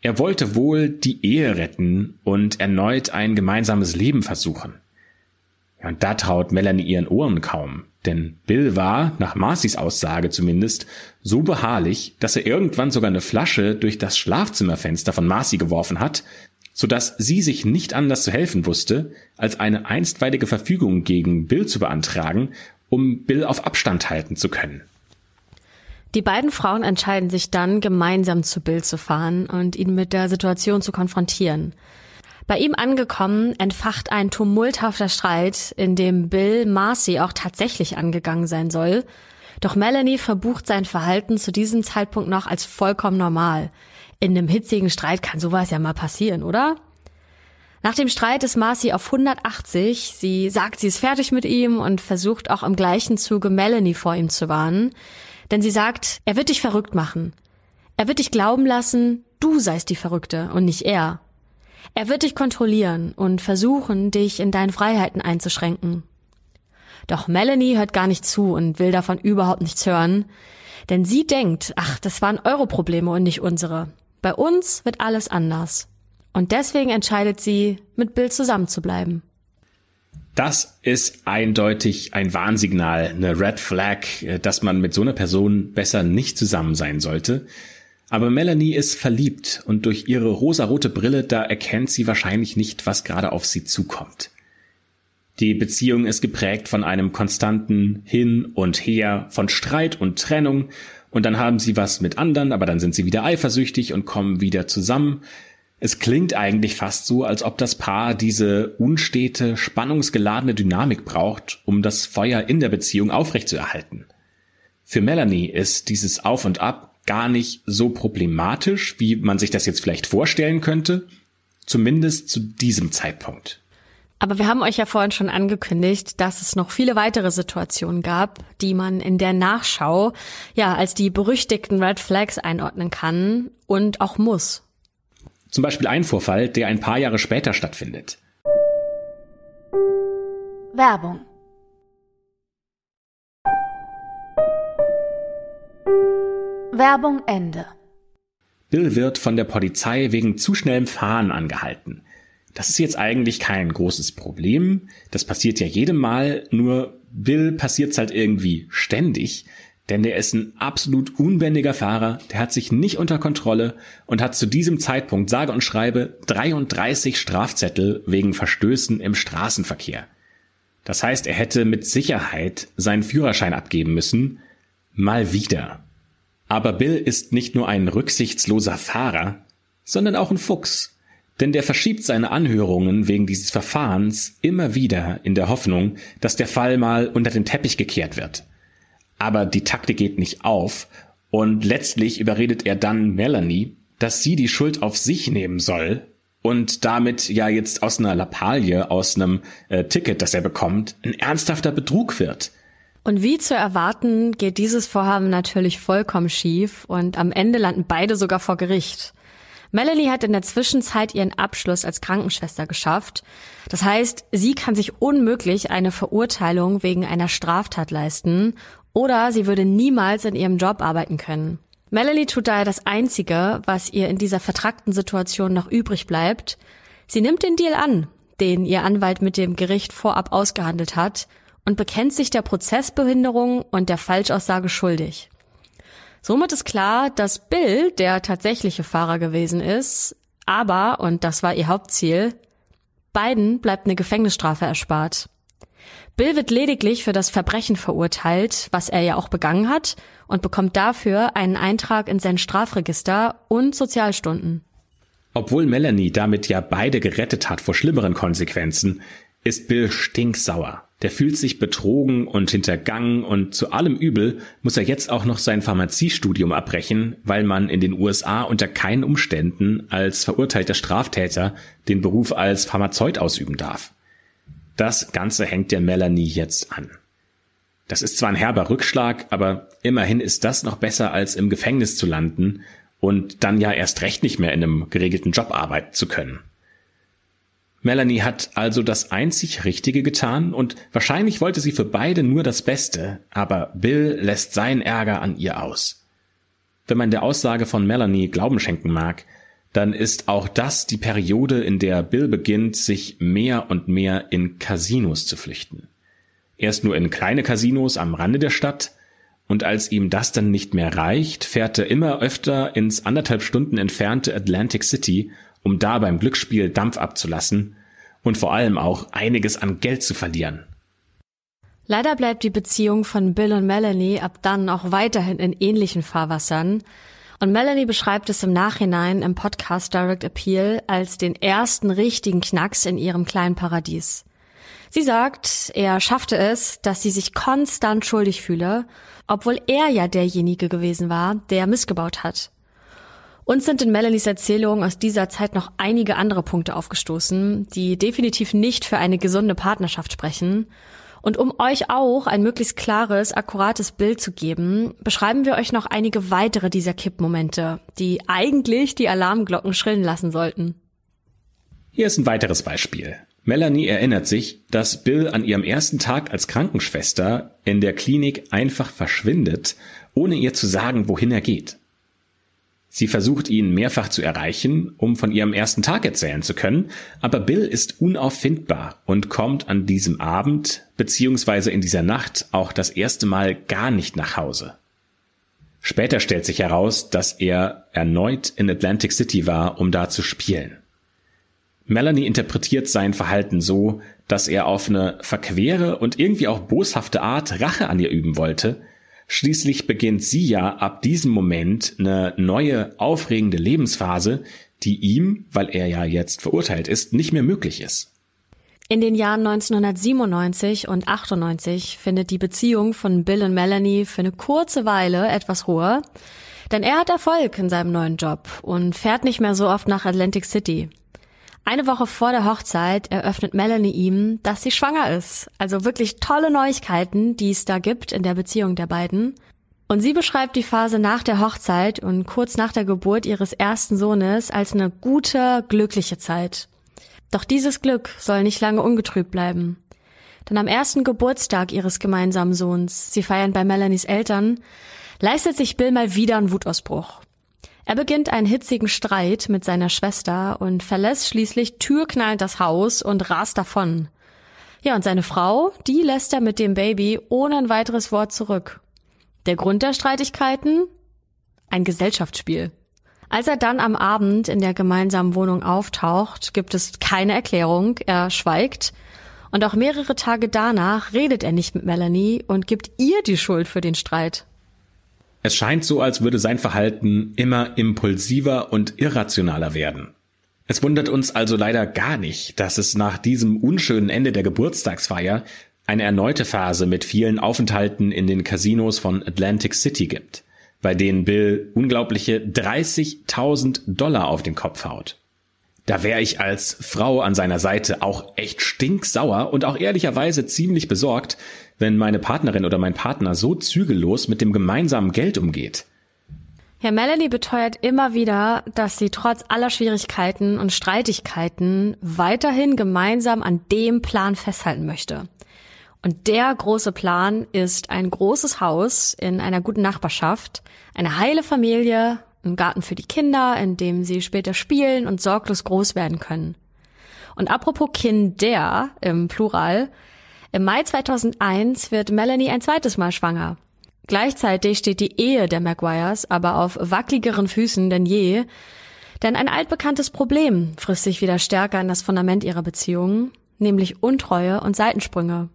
Er wollte wohl die Ehe retten und erneut ein gemeinsames Leben versuchen. Und da traut Melanie ihren Ohren kaum, denn Bill war, nach Marcys Aussage zumindest, so beharrlich, dass er irgendwann sogar eine Flasche durch das Schlafzimmerfenster von Marcy geworfen hat, so dass sie sich nicht anders zu helfen wusste, als eine einstweilige Verfügung gegen Bill zu beantragen, um Bill auf Abstand halten zu können. Die beiden Frauen entscheiden sich dann, gemeinsam zu Bill zu fahren und ihn mit der Situation zu konfrontieren. Bei ihm angekommen, entfacht ein tumulthafter Streit, in dem Bill Marcy auch tatsächlich angegangen sein soll. Doch Melanie verbucht sein Verhalten zu diesem Zeitpunkt noch als vollkommen normal. In einem hitzigen Streit kann sowas ja mal passieren, oder? Nach dem Streit ist Marcy auf 180. Sie sagt, sie ist fertig mit ihm und versucht auch im gleichen Zuge Melanie vor ihm zu warnen. Denn sie sagt, er wird dich verrückt machen. Er wird dich glauben lassen, du seist die Verrückte und nicht er. Er wird dich kontrollieren und versuchen, dich in deinen Freiheiten einzuschränken. Doch Melanie hört gar nicht zu und will davon überhaupt nichts hören, denn sie denkt, ach, das waren eure Probleme und nicht unsere. Bei uns wird alles anders. Und deswegen entscheidet sie, mit Bill zusammenzubleiben. Das ist eindeutig ein Warnsignal, eine Red Flag, äh, dass man mit so einer Person besser nicht zusammen sein sollte. Aber Melanie ist verliebt und durch ihre rosarote Brille, da erkennt sie wahrscheinlich nicht, was gerade auf sie zukommt. Die Beziehung ist geprägt von einem konstanten Hin und Her, von Streit und Trennung, und dann haben sie was mit anderen, aber dann sind sie wieder eifersüchtig und kommen wieder zusammen. Es klingt eigentlich fast so, als ob das Paar diese unstete, spannungsgeladene Dynamik braucht, um das Feuer in der Beziehung aufrechtzuerhalten. Für Melanie ist dieses Auf und Ab gar nicht so problematisch, wie man sich das jetzt vielleicht vorstellen könnte, zumindest zu diesem Zeitpunkt. Aber wir haben euch ja vorhin schon angekündigt, dass es noch viele weitere Situationen gab, die man in der Nachschau ja als die berüchtigten Red Flags einordnen kann und auch muss. Zum Beispiel ein Vorfall, der ein paar Jahre später stattfindet. Werbung Werbung Ende. Bill wird von der Polizei wegen zu schnellem Fahren angehalten. Das ist jetzt eigentlich kein großes Problem. Das passiert ja jedem Mal, nur Bill passiert's halt irgendwie ständig. Denn der ist ein absolut unbändiger Fahrer, der hat sich nicht unter Kontrolle und hat zu diesem Zeitpunkt sage und schreibe 33 Strafzettel wegen Verstößen im Straßenverkehr. Das heißt, er hätte mit Sicherheit seinen Führerschein abgeben müssen. Mal wieder. Aber Bill ist nicht nur ein rücksichtsloser Fahrer, sondern auch ein Fuchs. Denn der verschiebt seine Anhörungen wegen dieses Verfahrens immer wieder in der Hoffnung, dass der Fall mal unter den Teppich gekehrt wird aber die Taktik geht nicht auf und letztlich überredet er dann Melanie, dass sie die Schuld auf sich nehmen soll und damit ja jetzt aus einer Lappalie, aus einem äh, Ticket, das er bekommt, ein ernsthafter Betrug wird. Und wie zu erwarten, geht dieses Vorhaben natürlich vollkommen schief und am Ende landen beide sogar vor Gericht. Melanie hat in der Zwischenzeit ihren Abschluss als Krankenschwester geschafft. Das heißt, sie kann sich unmöglich eine Verurteilung wegen einer Straftat leisten oder sie würde niemals in ihrem Job arbeiten können. Melanie tut daher das Einzige, was ihr in dieser vertrackten Situation noch übrig bleibt. Sie nimmt den Deal an, den ihr Anwalt mit dem Gericht vorab ausgehandelt hat, und bekennt sich der Prozessbehinderung und der Falschaussage schuldig. Somit ist klar, dass Bill der tatsächliche Fahrer gewesen ist, aber, und das war ihr Hauptziel, beiden bleibt eine Gefängnisstrafe erspart. Bill wird lediglich für das Verbrechen verurteilt, was er ja auch begangen hat, und bekommt dafür einen Eintrag in sein Strafregister und Sozialstunden. Obwohl Melanie damit ja beide gerettet hat vor schlimmeren Konsequenzen, ist Bill stinksauer. Der fühlt sich betrogen und hintergangen und zu allem Übel muss er jetzt auch noch sein Pharmaziestudium abbrechen, weil man in den USA unter keinen Umständen als verurteilter Straftäter den Beruf als Pharmazeut ausüben darf. Das Ganze hängt der Melanie jetzt an. Das ist zwar ein herber Rückschlag, aber immerhin ist das noch besser als im Gefängnis zu landen und dann ja erst recht nicht mehr in einem geregelten Job arbeiten zu können. Melanie hat also das einzig Richtige getan und wahrscheinlich wollte sie für beide nur das Beste, aber Bill lässt seinen Ärger an ihr aus. Wenn man der Aussage von Melanie Glauben schenken mag, dann ist auch das die Periode, in der Bill beginnt, sich mehr und mehr in Casinos zu flüchten. Erst nur in kleine Casinos am Rande der Stadt, und als ihm das dann nicht mehr reicht, fährt er immer öfter ins anderthalb Stunden entfernte Atlantic City um da beim Glücksspiel Dampf abzulassen und vor allem auch einiges an Geld zu verlieren. Leider bleibt die Beziehung von Bill und Melanie ab dann auch weiterhin in ähnlichen Fahrwassern. Und Melanie beschreibt es im Nachhinein im Podcast Direct Appeal als den ersten richtigen Knacks in ihrem kleinen Paradies. Sie sagt, er schaffte es, dass sie sich konstant schuldig fühle, obwohl er ja derjenige gewesen war, der missgebaut hat. Uns sind in Melanies Erzählung aus dieser Zeit noch einige andere Punkte aufgestoßen, die definitiv nicht für eine gesunde Partnerschaft sprechen. Und um euch auch ein möglichst klares, akkurates Bild zu geben, beschreiben wir euch noch einige weitere dieser Kippmomente, die eigentlich die Alarmglocken schrillen lassen sollten. Hier ist ein weiteres Beispiel. Melanie erinnert sich, dass Bill an ihrem ersten Tag als Krankenschwester in der Klinik einfach verschwindet, ohne ihr zu sagen, wohin er geht. Sie versucht ihn mehrfach zu erreichen, um von ihrem ersten Tag erzählen zu können, aber Bill ist unauffindbar und kommt an diesem Abend bzw. in dieser Nacht auch das erste Mal gar nicht nach Hause. Später stellt sich heraus, dass er erneut in Atlantic City war, um da zu spielen. Melanie interpretiert sein Verhalten so, dass er auf eine verquere und irgendwie auch boshafte Art Rache an ihr üben wollte, Schließlich beginnt sie ja ab diesem Moment eine neue, aufregende Lebensphase, die ihm, weil er ja jetzt verurteilt ist, nicht mehr möglich ist. In den Jahren 1997 und 98 findet die Beziehung von Bill und Melanie für eine kurze Weile etwas Ruhe, denn er hat Erfolg in seinem neuen Job und fährt nicht mehr so oft nach Atlantic City. Eine Woche vor der Hochzeit eröffnet Melanie ihm, dass sie schwanger ist. Also wirklich tolle Neuigkeiten, die es da gibt in der Beziehung der beiden. Und sie beschreibt die Phase nach der Hochzeit und kurz nach der Geburt ihres ersten Sohnes als eine gute, glückliche Zeit. Doch dieses Glück soll nicht lange ungetrübt bleiben. Denn am ersten Geburtstag ihres gemeinsamen Sohns, sie feiern bei Melanies Eltern, leistet sich Bill mal wieder einen Wutausbruch. Er beginnt einen hitzigen Streit mit seiner Schwester und verlässt schließlich türknallend das Haus und rast davon. Ja, und seine Frau, die lässt er mit dem Baby ohne ein weiteres Wort zurück. Der Grund der Streitigkeiten? Ein Gesellschaftsspiel. Als er dann am Abend in der gemeinsamen Wohnung auftaucht, gibt es keine Erklärung, er schweigt. Und auch mehrere Tage danach redet er nicht mit Melanie und gibt ihr die Schuld für den Streit. Es scheint so, als würde sein Verhalten immer impulsiver und irrationaler werden. Es wundert uns also leider gar nicht, dass es nach diesem unschönen Ende der Geburtstagsfeier eine erneute Phase mit vielen Aufenthalten in den Casinos von Atlantic City gibt, bei denen Bill unglaubliche 30.000 Dollar auf den Kopf haut. Da wäre ich als Frau an seiner Seite auch echt stinksauer und auch ehrlicherweise ziemlich besorgt, wenn meine Partnerin oder mein Partner so zügellos mit dem gemeinsamen Geld umgeht. Ja, Melanie beteuert immer wieder, dass sie trotz aller Schwierigkeiten und Streitigkeiten weiterhin gemeinsam an dem Plan festhalten möchte. Und der große Plan ist ein großes Haus in einer guten Nachbarschaft, eine heile Familie, ein Garten für die Kinder, in dem sie später spielen und sorglos groß werden können. Und apropos Kinder im Plural, im Mai 2001 wird Melanie ein zweites Mal schwanger. Gleichzeitig steht die Ehe der Maguires aber auf wackeligeren Füßen denn je, denn ein altbekanntes Problem frisst sich wieder stärker in das Fundament ihrer Beziehungen, nämlich Untreue und Seitensprünge.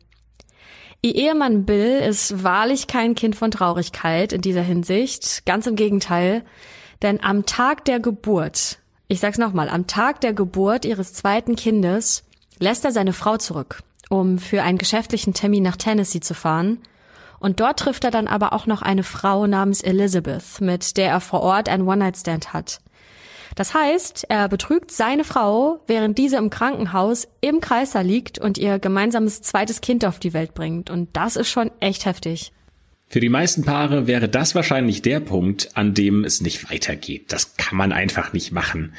Ihr Ehemann Bill ist wahrlich kein Kind von Traurigkeit in dieser Hinsicht, ganz im Gegenteil, denn am Tag der Geburt, ich sag's nochmal, am Tag der Geburt ihres zweiten Kindes lässt er seine Frau zurück, um für einen geschäftlichen Termin nach Tennessee zu fahren – und dort trifft er dann aber auch noch eine Frau namens Elizabeth, mit der er vor Ort ein One-Night-Stand hat. Das heißt, er betrügt seine Frau, während diese im Krankenhaus im Kreiser liegt und ihr gemeinsames zweites Kind auf die Welt bringt. Und das ist schon echt heftig. Für die meisten Paare wäre das wahrscheinlich der Punkt, an dem es nicht weitergeht. Das kann man einfach nicht machen.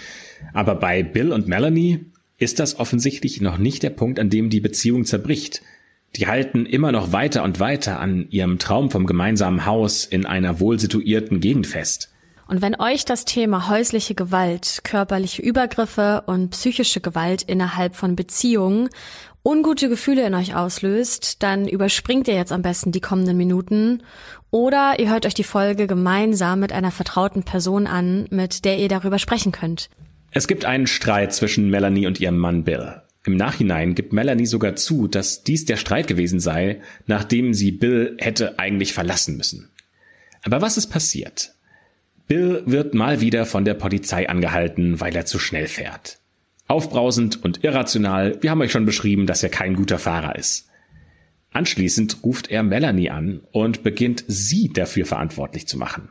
Aber bei Bill und Melanie ist das offensichtlich noch nicht der Punkt, an dem die Beziehung zerbricht. Die halten immer noch weiter und weiter an ihrem Traum vom gemeinsamen Haus in einer wohlsituierten Gegend fest. Und wenn euch das Thema häusliche Gewalt, körperliche Übergriffe und psychische Gewalt innerhalb von Beziehungen ungute Gefühle in euch auslöst, dann überspringt ihr jetzt am besten die kommenden Minuten oder ihr hört euch die Folge gemeinsam mit einer vertrauten Person an, mit der ihr darüber sprechen könnt. Es gibt einen Streit zwischen Melanie und ihrem Mann Bill. Im Nachhinein gibt Melanie sogar zu, dass dies der Streit gewesen sei, nachdem sie Bill hätte eigentlich verlassen müssen. Aber was ist passiert? Bill wird mal wieder von der Polizei angehalten, weil er zu schnell fährt. Aufbrausend und irrational, wir haben euch schon beschrieben, dass er kein guter Fahrer ist. Anschließend ruft er Melanie an und beginnt sie dafür verantwortlich zu machen.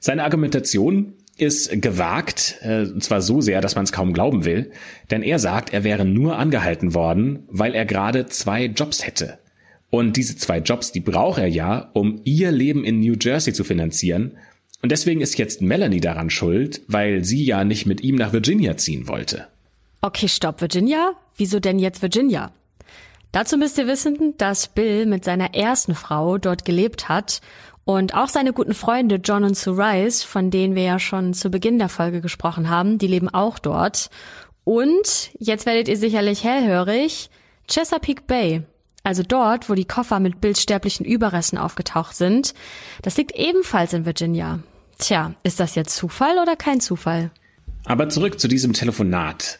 Seine Argumentation, ist gewagt, äh, und zwar so sehr, dass man es kaum glauben will, denn er sagt, er wäre nur angehalten worden, weil er gerade zwei Jobs hätte. Und diese zwei Jobs, die braucht er ja, um ihr Leben in New Jersey zu finanzieren. Und deswegen ist jetzt Melanie daran schuld, weil sie ja nicht mit ihm nach Virginia ziehen wollte. Okay, stopp, Virginia? Wieso denn jetzt Virginia? Dazu müsst ihr wissen, dass Bill mit seiner ersten Frau dort gelebt hat und auch seine guten Freunde John und Sue Rice, von denen wir ja schon zu Beginn der Folge gesprochen haben, die leben auch dort. Und jetzt werdet ihr sicherlich hellhörig, Chesapeake Bay, also dort, wo die Koffer mit bildsterblichen Überresten aufgetaucht sind, das liegt ebenfalls in Virginia. Tja, ist das jetzt Zufall oder kein Zufall? Aber zurück zu diesem Telefonat.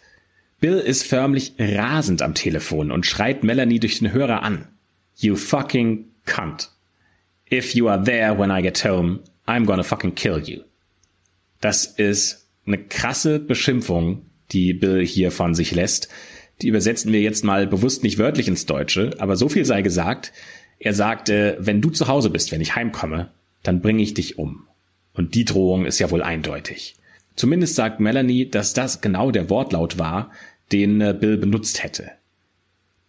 Bill ist förmlich rasend am Telefon und schreit Melanie durch den Hörer an. You fucking cunt. If you are there when I get home, I'm gonna fucking kill you. Das ist eine krasse Beschimpfung, die Bill hier von sich lässt. Die übersetzen wir jetzt mal bewusst nicht wörtlich ins Deutsche, aber so viel sei gesagt. Er sagte, wenn du zu Hause bist, wenn ich heimkomme, dann bringe ich dich um. Und die Drohung ist ja wohl eindeutig. Zumindest sagt Melanie, dass das genau der Wortlaut war, den äh, Bill benutzt hätte.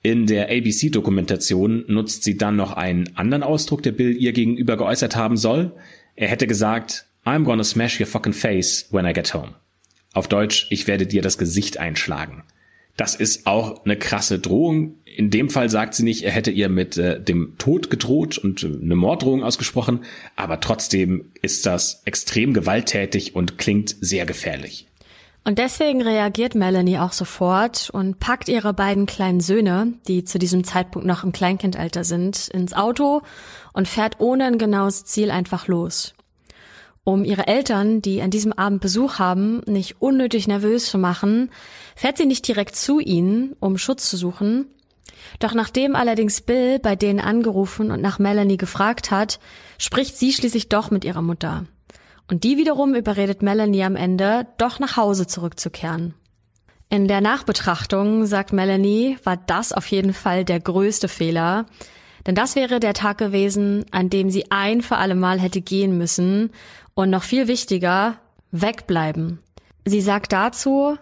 In der ABC-Dokumentation nutzt sie dann noch einen anderen Ausdruck, der Bill ihr gegenüber geäußert haben soll. Er hätte gesagt, I'm gonna smash your fucking face when I get home. Auf Deutsch, ich werde dir das Gesicht einschlagen. Das ist auch eine krasse Drohung. In dem Fall sagt sie nicht, er hätte ihr mit äh, dem Tod gedroht und äh, eine Morddrohung ausgesprochen, aber trotzdem ist das extrem gewalttätig und klingt sehr gefährlich. Und deswegen reagiert Melanie auch sofort und packt ihre beiden kleinen Söhne, die zu diesem Zeitpunkt noch im Kleinkindalter sind, ins Auto und fährt ohne ein genaues Ziel einfach los. Um ihre Eltern, die an diesem Abend Besuch haben, nicht unnötig nervös zu machen, fährt sie nicht direkt zu ihnen, um Schutz zu suchen. Doch nachdem allerdings Bill bei denen angerufen und nach Melanie gefragt hat, spricht sie schließlich doch mit ihrer Mutter. Und die wiederum überredet Melanie am Ende, doch nach Hause zurückzukehren. In der Nachbetrachtung, sagt Melanie, war das auf jeden Fall der größte Fehler. Denn das wäre der Tag gewesen, an dem sie ein für alle Mal hätte gehen müssen und noch viel wichtiger, wegbleiben. Sie sagt dazu,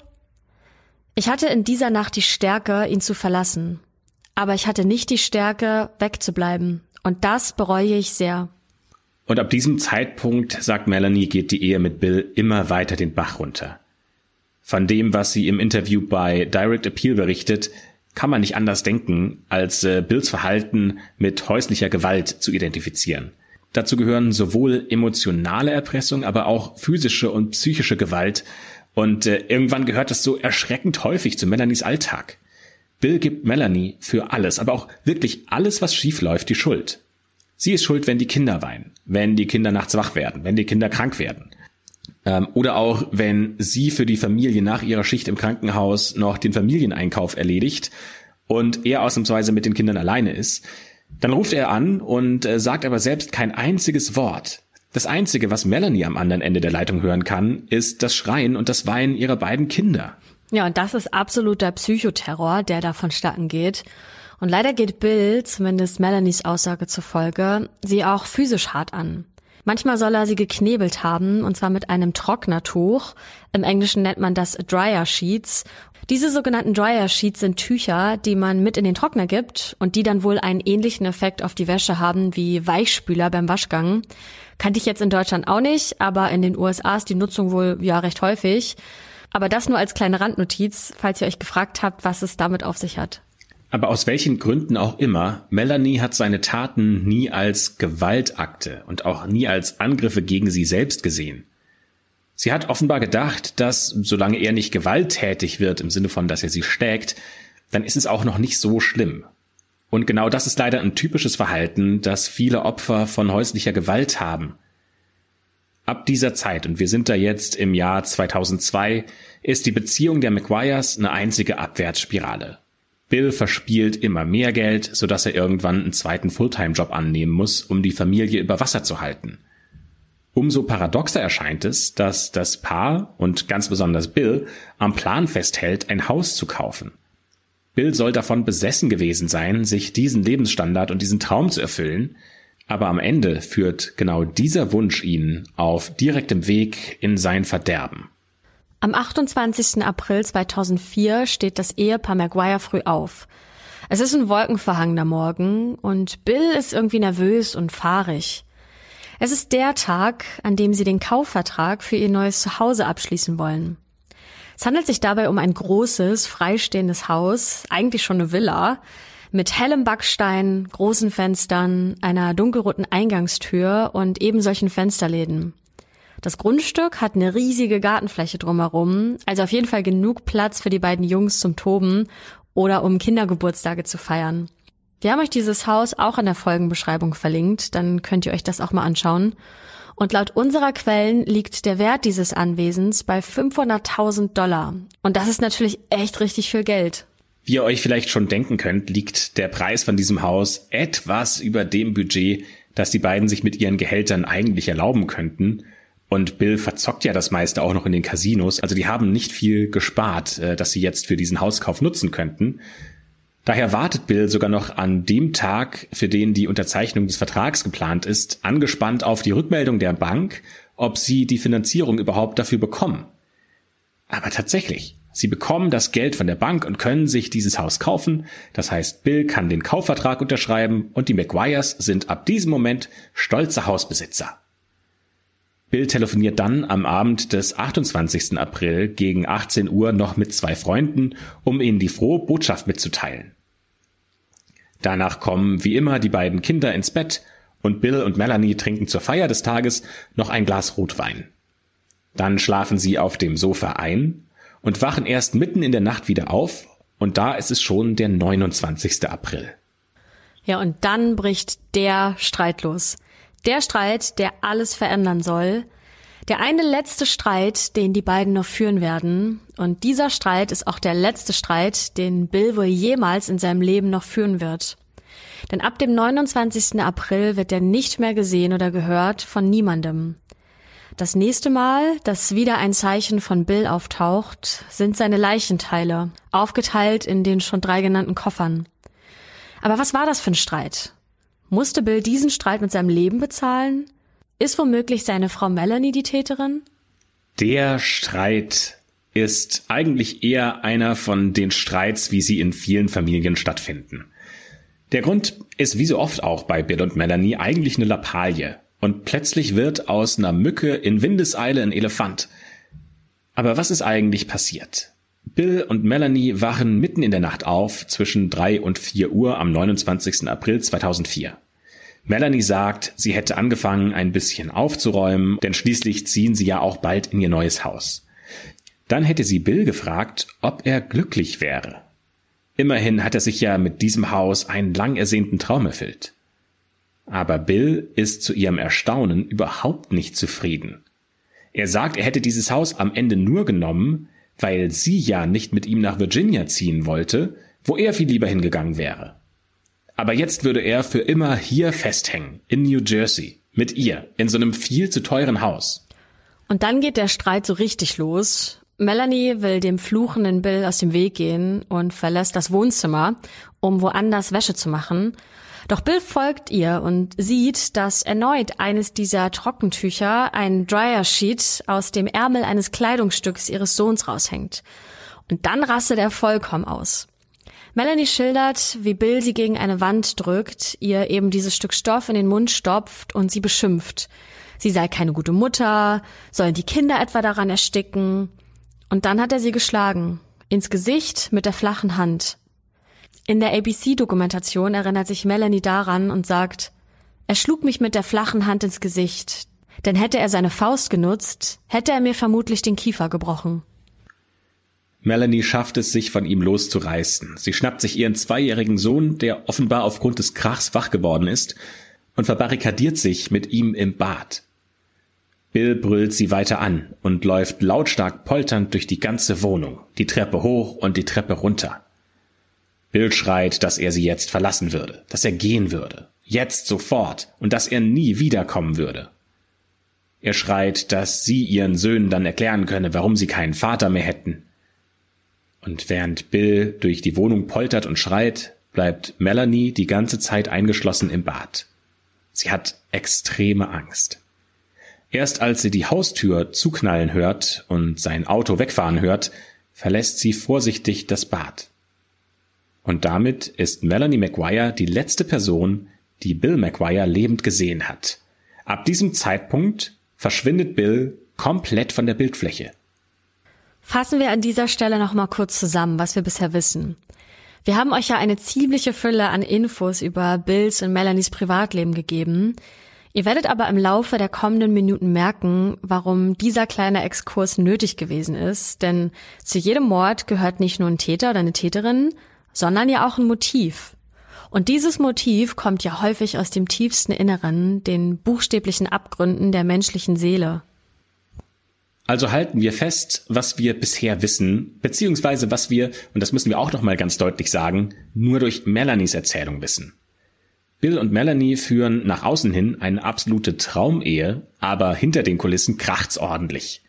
ich hatte in dieser Nacht die Stärke, ihn zu verlassen. Aber ich hatte nicht die Stärke, wegzubleiben. Und das bereue ich sehr. Und ab diesem Zeitpunkt, sagt Melanie, geht die Ehe mit Bill immer weiter den Bach runter. Von dem, was sie im Interview bei Direct Appeal berichtet, kann man nicht anders denken, als äh, Bills Verhalten mit häuslicher Gewalt zu identifizieren. Dazu gehören sowohl emotionale Erpressung, aber auch physische und psychische Gewalt. Und äh, irgendwann gehört es so erschreckend häufig zu Melanies Alltag. Bill gibt Melanie für alles, aber auch wirklich alles, was schief läuft, die Schuld. Sie ist schuld, wenn die Kinder weinen, wenn die Kinder nachts wach werden, wenn die Kinder krank werden. Ähm, oder auch, wenn sie für die Familie nach ihrer Schicht im Krankenhaus noch den Familieneinkauf erledigt und er ausnahmsweise mit den Kindern alleine ist. Dann ruft er an und äh, sagt aber selbst kein einziges Wort. Das Einzige, was Melanie am anderen Ende der Leitung hören kann, ist das Schreien und das Weinen ihrer beiden Kinder. Ja, und das ist absoluter Psychoterror, der da vonstatten geht. Und leider geht Bill, zumindest Melanies Aussage zufolge, sie auch physisch hart an. Manchmal soll er sie geknebelt haben, und zwar mit einem Trocknertuch. Im Englischen nennt man das Dryer Sheets. Diese sogenannten Dryer Sheets sind Tücher, die man mit in den Trockner gibt und die dann wohl einen ähnlichen Effekt auf die Wäsche haben wie Weichspüler beim Waschgang. Kannte ich jetzt in Deutschland auch nicht, aber in den USA ist die Nutzung wohl ja recht häufig. Aber das nur als kleine Randnotiz, falls ihr euch gefragt habt, was es damit auf sich hat. Aber aus welchen Gründen auch immer, Melanie hat seine Taten nie als Gewaltakte und auch nie als Angriffe gegen sie selbst gesehen. Sie hat offenbar gedacht, dass solange er nicht gewalttätig wird im Sinne von, dass er sie stärkt, dann ist es auch noch nicht so schlimm. Und genau das ist leider ein typisches Verhalten, das viele Opfer von häuslicher Gewalt haben. Ab dieser Zeit, und wir sind da jetzt im Jahr 2002, ist die Beziehung der McGuires eine einzige Abwärtsspirale. Bill verspielt immer mehr Geld, sodass er irgendwann einen zweiten Fulltime-Job annehmen muss, um die Familie über Wasser zu halten. Umso paradoxer erscheint es, dass das Paar und ganz besonders Bill am Plan festhält, ein Haus zu kaufen. Bill soll davon besessen gewesen sein, sich diesen Lebensstandard und diesen Traum zu erfüllen, aber am Ende führt genau dieser Wunsch ihn auf direktem Weg in sein Verderben. Am 28. April 2004 steht das Ehepaar Maguire früh auf. Es ist ein wolkenverhangener Morgen und Bill ist irgendwie nervös und fahrig. Es ist der Tag, an dem sie den Kaufvertrag für ihr neues Zuhause abschließen wollen. Es handelt sich dabei um ein großes, freistehendes Haus, eigentlich schon eine Villa, mit hellem Backstein, großen Fenstern, einer dunkelroten Eingangstür und eben solchen Fensterläden. Das Grundstück hat eine riesige Gartenfläche drumherum, also auf jeden Fall genug Platz für die beiden Jungs zum Toben oder um Kindergeburtstage zu feiern. Wir haben euch dieses Haus auch in der Folgenbeschreibung verlinkt, dann könnt ihr euch das auch mal anschauen. Und laut unserer Quellen liegt der Wert dieses Anwesens bei 500.000 Dollar. Und das ist natürlich echt richtig viel Geld. Wie ihr euch vielleicht schon denken könnt, liegt der Preis von diesem Haus etwas über dem Budget, das die beiden sich mit ihren Gehältern eigentlich erlauben könnten. Und Bill verzockt ja das meiste auch noch in den Casinos. Also die haben nicht viel gespart, äh, das sie jetzt für diesen Hauskauf nutzen könnten. Daher wartet Bill sogar noch an dem Tag, für den die Unterzeichnung des Vertrags geplant ist, angespannt auf die Rückmeldung der Bank, ob sie die Finanzierung überhaupt dafür bekommen. Aber tatsächlich, sie bekommen das Geld von der Bank und können sich dieses Haus kaufen. Das heißt, Bill kann den Kaufvertrag unterschreiben und die McGuires sind ab diesem Moment stolze Hausbesitzer. Bill telefoniert dann am Abend des 28. April gegen 18 Uhr noch mit zwei Freunden, um ihnen die frohe Botschaft mitzuteilen. Danach kommen wie immer die beiden Kinder ins Bett und Bill und Melanie trinken zur Feier des Tages noch ein Glas Rotwein. Dann schlafen sie auf dem Sofa ein und wachen erst mitten in der Nacht wieder auf und da ist es schon der 29. April. Ja, und dann bricht der Streit los. Der Streit, der alles verändern soll. Der eine letzte Streit, den die beiden noch führen werden. Und dieser Streit ist auch der letzte Streit, den Bill wohl jemals in seinem Leben noch führen wird. Denn ab dem 29. April wird er nicht mehr gesehen oder gehört von niemandem. Das nächste Mal, dass wieder ein Zeichen von Bill auftaucht, sind seine Leichenteile, aufgeteilt in den schon drei genannten Koffern. Aber was war das für ein Streit? Musste Bill diesen Streit mit seinem Leben bezahlen? Ist womöglich seine Frau Melanie die Täterin? Der Streit ist eigentlich eher einer von den Streits, wie sie in vielen Familien stattfinden. Der Grund ist wie so oft auch bei Bill und Melanie eigentlich eine Lappalie. und plötzlich wird aus einer Mücke in Windeseile ein Elefant. Aber was ist eigentlich passiert? Bill und Melanie wachen mitten in der Nacht auf zwischen drei und vier Uhr am 29. April 2004. Melanie sagt, sie hätte angefangen, ein bisschen aufzuräumen, denn schließlich ziehen sie ja auch bald in ihr neues Haus. Dann hätte sie Bill gefragt, ob er glücklich wäre. Immerhin hat er sich ja mit diesem Haus einen lang ersehnten Traum erfüllt. Aber Bill ist zu ihrem Erstaunen überhaupt nicht zufrieden. Er sagt, er hätte dieses Haus am Ende nur genommen, weil sie ja nicht mit ihm nach Virginia ziehen wollte, wo er viel lieber hingegangen wäre. Aber jetzt würde er für immer hier festhängen, in New Jersey, mit ihr, in so einem viel zu teuren Haus. Und dann geht der Streit so richtig los. Melanie will dem fluchenden Bill aus dem Weg gehen und verlässt das Wohnzimmer, um woanders Wäsche zu machen. Doch Bill folgt ihr und sieht, dass erneut eines dieser Trockentücher, ein Dryer Sheet, aus dem Ärmel eines Kleidungsstücks ihres Sohns raushängt. Und dann rastet er vollkommen aus. Melanie schildert, wie Bill sie gegen eine Wand drückt, ihr eben dieses Stück Stoff in den Mund stopft und sie beschimpft. Sie sei keine gute Mutter, sollen die Kinder etwa daran ersticken. Und dann hat er sie geschlagen. Ins Gesicht mit der flachen Hand. In der ABC-Dokumentation erinnert sich Melanie daran und sagt, er schlug mich mit der flachen Hand ins Gesicht. Denn hätte er seine Faust genutzt, hätte er mir vermutlich den Kiefer gebrochen. Melanie schafft es, sich von ihm loszureißen. Sie schnappt sich ihren zweijährigen Sohn, der offenbar aufgrund des Krachs wach geworden ist, und verbarrikadiert sich mit ihm im Bad. Bill brüllt sie weiter an und läuft lautstark polternd durch die ganze Wohnung, die Treppe hoch und die Treppe runter. Bill schreit, dass er sie jetzt verlassen würde, dass er gehen würde, jetzt sofort, und dass er nie wiederkommen würde. Er schreit, dass sie ihren Söhnen dann erklären könne, warum sie keinen Vater mehr hätten, und während Bill durch die Wohnung poltert und schreit, bleibt Melanie die ganze Zeit eingeschlossen im Bad. Sie hat extreme Angst. Erst als sie die Haustür zuknallen hört und sein Auto wegfahren hört, verlässt sie vorsichtig das Bad. Und damit ist Melanie McGuire die letzte Person, die Bill McGuire lebend gesehen hat. Ab diesem Zeitpunkt verschwindet Bill komplett von der Bildfläche. Fassen wir an dieser Stelle nochmal kurz zusammen, was wir bisher wissen. Wir haben euch ja eine ziemliche Fülle an Infos über Bills und Melanies Privatleben gegeben. Ihr werdet aber im Laufe der kommenden Minuten merken, warum dieser kleine Exkurs nötig gewesen ist, denn zu jedem Mord gehört nicht nur ein Täter oder eine Täterin, sondern ja auch ein Motiv. Und dieses Motiv kommt ja häufig aus dem tiefsten Inneren, den buchstäblichen Abgründen der menschlichen Seele. Also halten wir fest, was wir bisher wissen, beziehungsweise was wir, und das müssen wir auch nochmal ganz deutlich sagen, nur durch Melanies Erzählung wissen. Bill und Melanie führen nach außen hin eine absolute Traumehe, aber hinter den Kulissen kracht's ordentlich.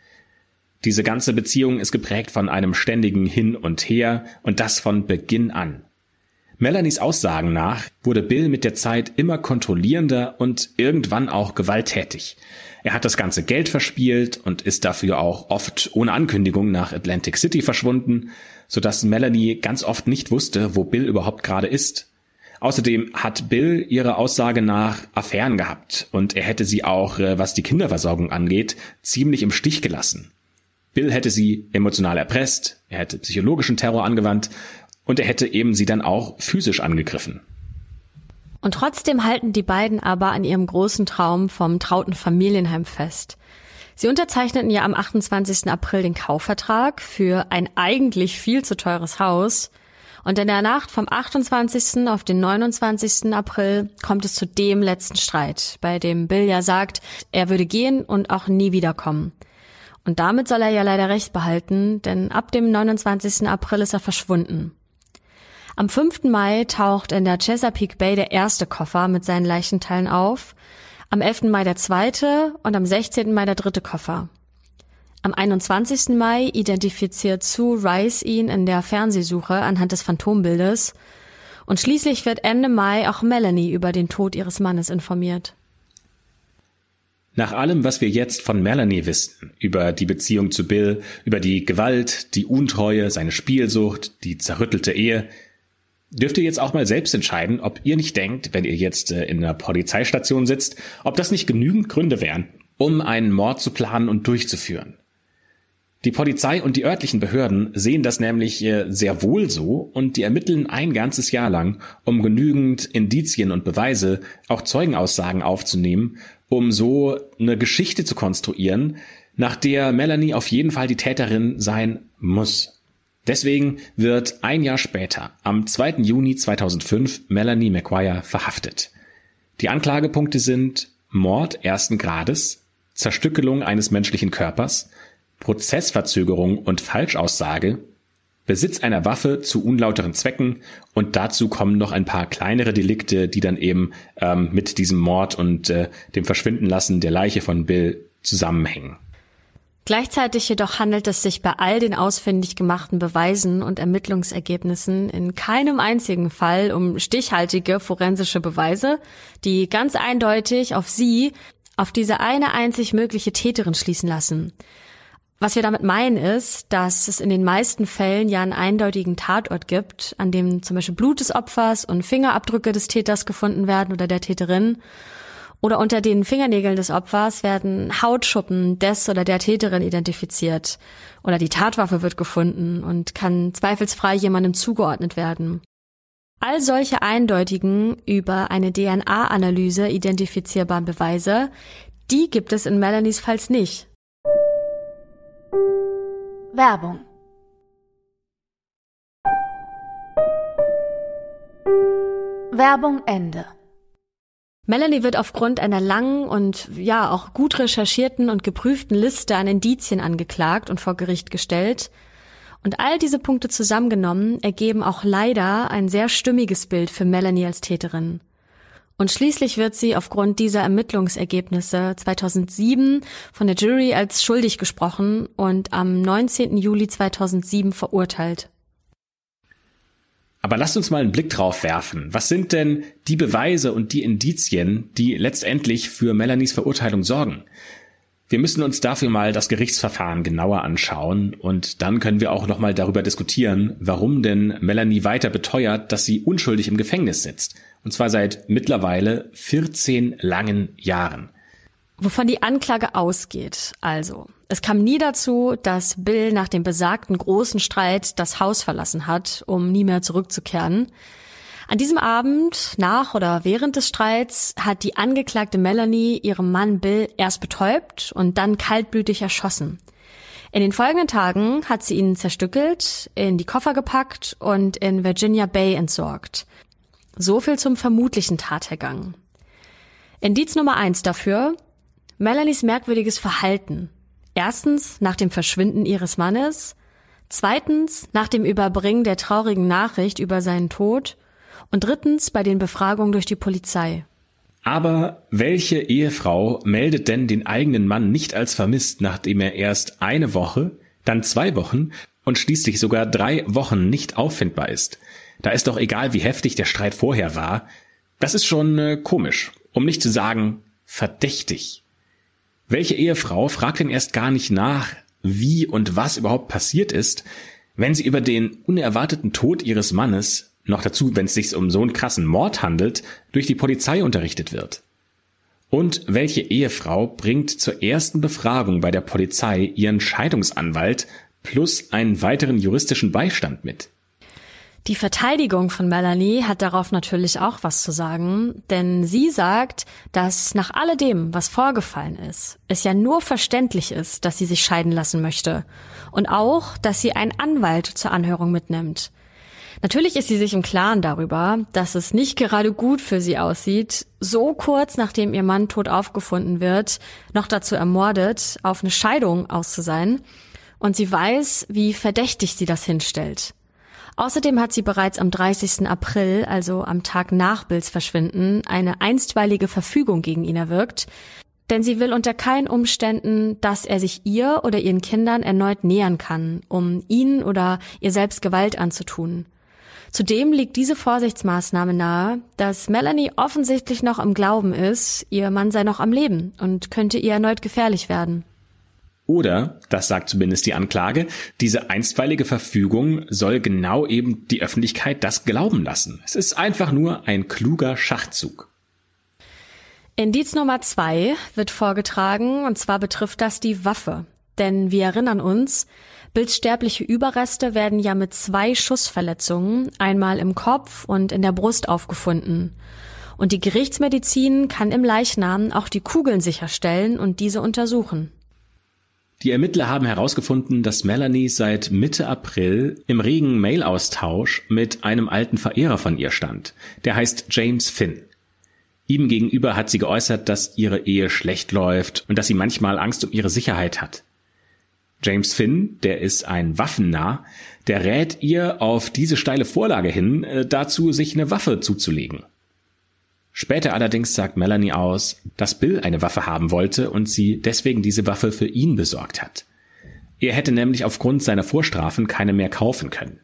Diese ganze Beziehung ist geprägt von einem ständigen Hin und Her und das von Beginn an. Melanies Aussagen nach wurde Bill mit der Zeit immer kontrollierender und irgendwann auch gewalttätig. Er hat das ganze Geld verspielt und ist dafür auch oft ohne Ankündigung nach Atlantic City verschwunden, sodass Melanie ganz oft nicht wusste, wo Bill überhaupt gerade ist. Außerdem hat Bill ihre Aussage nach Affären gehabt und er hätte sie auch, äh, was die Kinderversorgung angeht, ziemlich im Stich gelassen. Bill hätte sie emotional erpresst, er hätte psychologischen Terror angewandt und er hätte eben sie dann auch physisch angegriffen. Und trotzdem halten die beiden aber an ihrem großen Traum vom trauten Familienheim fest. Sie unterzeichneten ja am 28. April den Kaufvertrag für ein eigentlich viel zu teures Haus. Und in der Nacht vom 28. auf den 29. April kommt es zu dem letzten Streit, bei dem Bill ja sagt, er würde gehen und auch nie wiederkommen. Und damit soll er ja leider recht behalten, denn ab dem 29. April ist er verschwunden. Am 5. Mai taucht in der Chesapeake Bay der erste Koffer mit seinen Leichenteilen auf, am 11. Mai der zweite und am 16. Mai der dritte Koffer. Am 21. Mai identifiziert Sue Rice ihn in der Fernsehsuche anhand des Phantombildes und schließlich wird Ende Mai auch Melanie über den Tod ihres Mannes informiert. Nach allem, was wir jetzt von Melanie wissen, über die Beziehung zu Bill, über die Gewalt, die Untreue, seine Spielsucht, die zerrüttelte Ehe, dürft ihr jetzt auch mal selbst entscheiden, ob ihr nicht denkt, wenn ihr jetzt äh, in einer Polizeistation sitzt, ob das nicht genügend Gründe wären, um einen Mord zu planen und durchzuführen. Die Polizei und die örtlichen Behörden sehen das nämlich äh, sehr wohl so und die ermitteln ein ganzes Jahr lang, um genügend Indizien und Beweise, auch Zeugenaussagen aufzunehmen, um so eine Geschichte zu konstruieren, nach der Melanie auf jeden Fall die Täterin sein muss. Deswegen wird ein Jahr später, am 2. Juni 2005, Melanie McGuire verhaftet. Die Anklagepunkte sind Mord ersten Grades, Zerstückelung eines menschlichen Körpers, Prozessverzögerung und Falschaussage, Besitz einer Waffe zu unlauteren Zwecken und dazu kommen noch ein paar kleinere Delikte, die dann eben ähm, mit diesem Mord und äh, dem Verschwindenlassen der Leiche von Bill zusammenhängen. Gleichzeitig jedoch handelt es sich bei all den ausfindig gemachten Beweisen und Ermittlungsergebnissen in keinem einzigen Fall um stichhaltige forensische Beweise, die ganz eindeutig auf sie, auf diese eine einzig mögliche Täterin schließen lassen. Was wir damit meinen ist, dass es in den meisten Fällen ja einen eindeutigen Tatort gibt, an dem zum Beispiel Blut des Opfers und Fingerabdrücke des Täters gefunden werden oder der Täterin. Oder unter den Fingernägeln des Opfers werden Hautschuppen des oder der Täterin identifiziert. Oder die Tatwaffe wird gefunden und kann zweifelsfrei jemandem zugeordnet werden. All solche eindeutigen, über eine DNA-Analyse identifizierbaren Beweise, die gibt es in Melanies Falls nicht. Werbung Werbung Ende. Melanie wird aufgrund einer langen und ja auch gut recherchierten und geprüften Liste an Indizien angeklagt und vor Gericht gestellt. Und all diese Punkte zusammengenommen ergeben auch leider ein sehr stimmiges Bild für Melanie als Täterin. Und schließlich wird sie aufgrund dieser Ermittlungsergebnisse 2007 von der Jury als schuldig gesprochen und am 19. Juli 2007 verurteilt. Aber lasst uns mal einen Blick drauf werfen. Was sind denn die Beweise und die Indizien, die letztendlich für Melanies Verurteilung sorgen? Wir müssen uns dafür mal das Gerichtsverfahren genauer anschauen und dann können wir auch nochmal darüber diskutieren, warum denn Melanie weiter beteuert, dass sie unschuldig im Gefängnis sitzt. Und zwar seit mittlerweile 14 langen Jahren. Wovon die Anklage ausgeht, also. Es kam nie dazu, dass Bill nach dem besagten großen Streit das Haus verlassen hat, um nie mehr zurückzukehren. An diesem Abend, nach oder während des Streits, hat die angeklagte Melanie ihrem Mann Bill erst betäubt und dann kaltblütig erschossen. In den folgenden Tagen hat sie ihn zerstückelt, in die Koffer gepackt und in Virginia Bay entsorgt. So viel zum vermutlichen Tathergang. Indiz Nummer eins dafür, Melanies merkwürdiges Verhalten. Erstens nach dem Verschwinden ihres Mannes, zweitens nach dem Überbringen der traurigen Nachricht über seinen Tod und drittens bei den Befragungen durch die Polizei. Aber welche Ehefrau meldet denn den eigenen Mann nicht als vermisst, nachdem er erst eine Woche, dann zwei Wochen und schließlich sogar drei Wochen nicht auffindbar ist? Da ist doch egal, wie heftig der Streit vorher war. Das ist schon äh, komisch, um nicht zu sagen verdächtig. Welche Ehefrau fragt denn erst gar nicht nach, wie und was überhaupt passiert ist, wenn sie über den unerwarteten Tod ihres Mannes noch dazu, wenn es sich um so einen krassen Mord handelt, durch die Polizei unterrichtet wird. Und welche Ehefrau bringt zur ersten Befragung bei der Polizei ihren Scheidungsanwalt plus einen weiteren juristischen Beistand mit? Die Verteidigung von Melanie hat darauf natürlich auch was zu sagen, denn sie sagt, dass nach alledem, was vorgefallen ist, es ja nur verständlich ist, dass sie sich scheiden lassen möchte und auch, dass sie einen Anwalt zur Anhörung mitnimmt. Natürlich ist sie sich im Klaren darüber, dass es nicht gerade gut für sie aussieht, so kurz nachdem ihr Mann tot aufgefunden wird, noch dazu ermordet, auf eine Scheidung aus zu sein. Und sie weiß, wie verdächtig sie das hinstellt. Außerdem hat sie bereits am 30. April, also am Tag nach Bills Verschwinden, eine einstweilige Verfügung gegen ihn erwirkt, denn sie will unter keinen Umständen, dass er sich ihr oder ihren Kindern erneut nähern kann, um ihnen oder ihr selbst Gewalt anzutun. Zudem liegt diese Vorsichtsmaßnahme nahe, dass Melanie offensichtlich noch im Glauben ist, ihr Mann sei noch am Leben und könnte ihr erneut gefährlich werden. Oder, das sagt zumindest die Anklage, diese einstweilige Verfügung soll genau eben die Öffentlichkeit das glauben lassen. Es ist einfach nur ein kluger Schachzug. Indiz Nummer zwei wird vorgetragen, und zwar betrifft das die Waffe. Denn wir erinnern uns, bildsterbliche Überreste werden ja mit zwei Schussverletzungen, einmal im Kopf und in der Brust aufgefunden. Und die Gerichtsmedizin kann im Leichnam auch die Kugeln sicherstellen und diese untersuchen. Die Ermittler haben herausgefunden, dass Melanie seit Mitte April im regen Mailaustausch mit einem alten Verehrer von ihr stand. Der heißt James Finn. Ihm gegenüber hat sie geäußert, dass ihre Ehe schlecht läuft und dass sie manchmal Angst um ihre Sicherheit hat. James Finn, der ist ein Waffennah, der rät ihr auf diese steile Vorlage hin äh, dazu, sich eine Waffe zuzulegen. Später allerdings sagt Melanie aus, dass Bill eine Waffe haben wollte und sie deswegen diese Waffe für ihn besorgt hat. Er hätte nämlich aufgrund seiner Vorstrafen keine mehr kaufen können.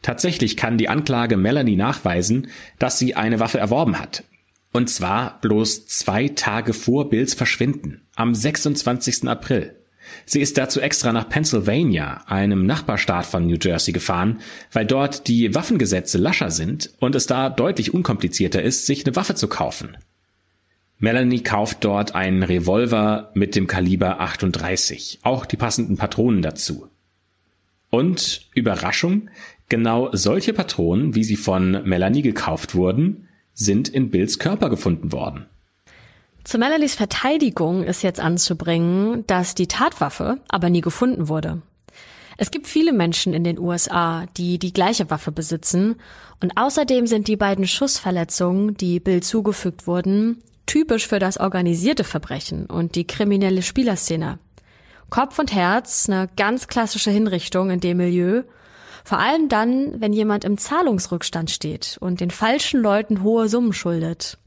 Tatsächlich kann die Anklage Melanie nachweisen, dass sie eine Waffe erworben hat. Und zwar bloß zwei Tage vor Bills Verschwinden, am 26. April. Sie ist dazu extra nach Pennsylvania, einem Nachbarstaat von New Jersey, gefahren, weil dort die Waffengesetze lascher sind und es da deutlich unkomplizierter ist, sich eine Waffe zu kaufen. Melanie kauft dort einen Revolver mit dem Kaliber 38, auch die passenden Patronen dazu. Und Überraschung, genau solche Patronen, wie sie von Melanie gekauft wurden, sind in Bills Körper gefunden worden. Zu Melanies Verteidigung ist jetzt anzubringen, dass die Tatwaffe aber nie gefunden wurde. Es gibt viele Menschen in den USA, die die gleiche Waffe besitzen und außerdem sind die beiden Schussverletzungen, die Bill zugefügt wurden, typisch für das organisierte Verbrechen und die kriminelle Spielerszene. Kopf und Herz, eine ganz klassische Hinrichtung in dem Milieu, vor allem dann, wenn jemand im Zahlungsrückstand steht und den falschen Leuten hohe Summen schuldet.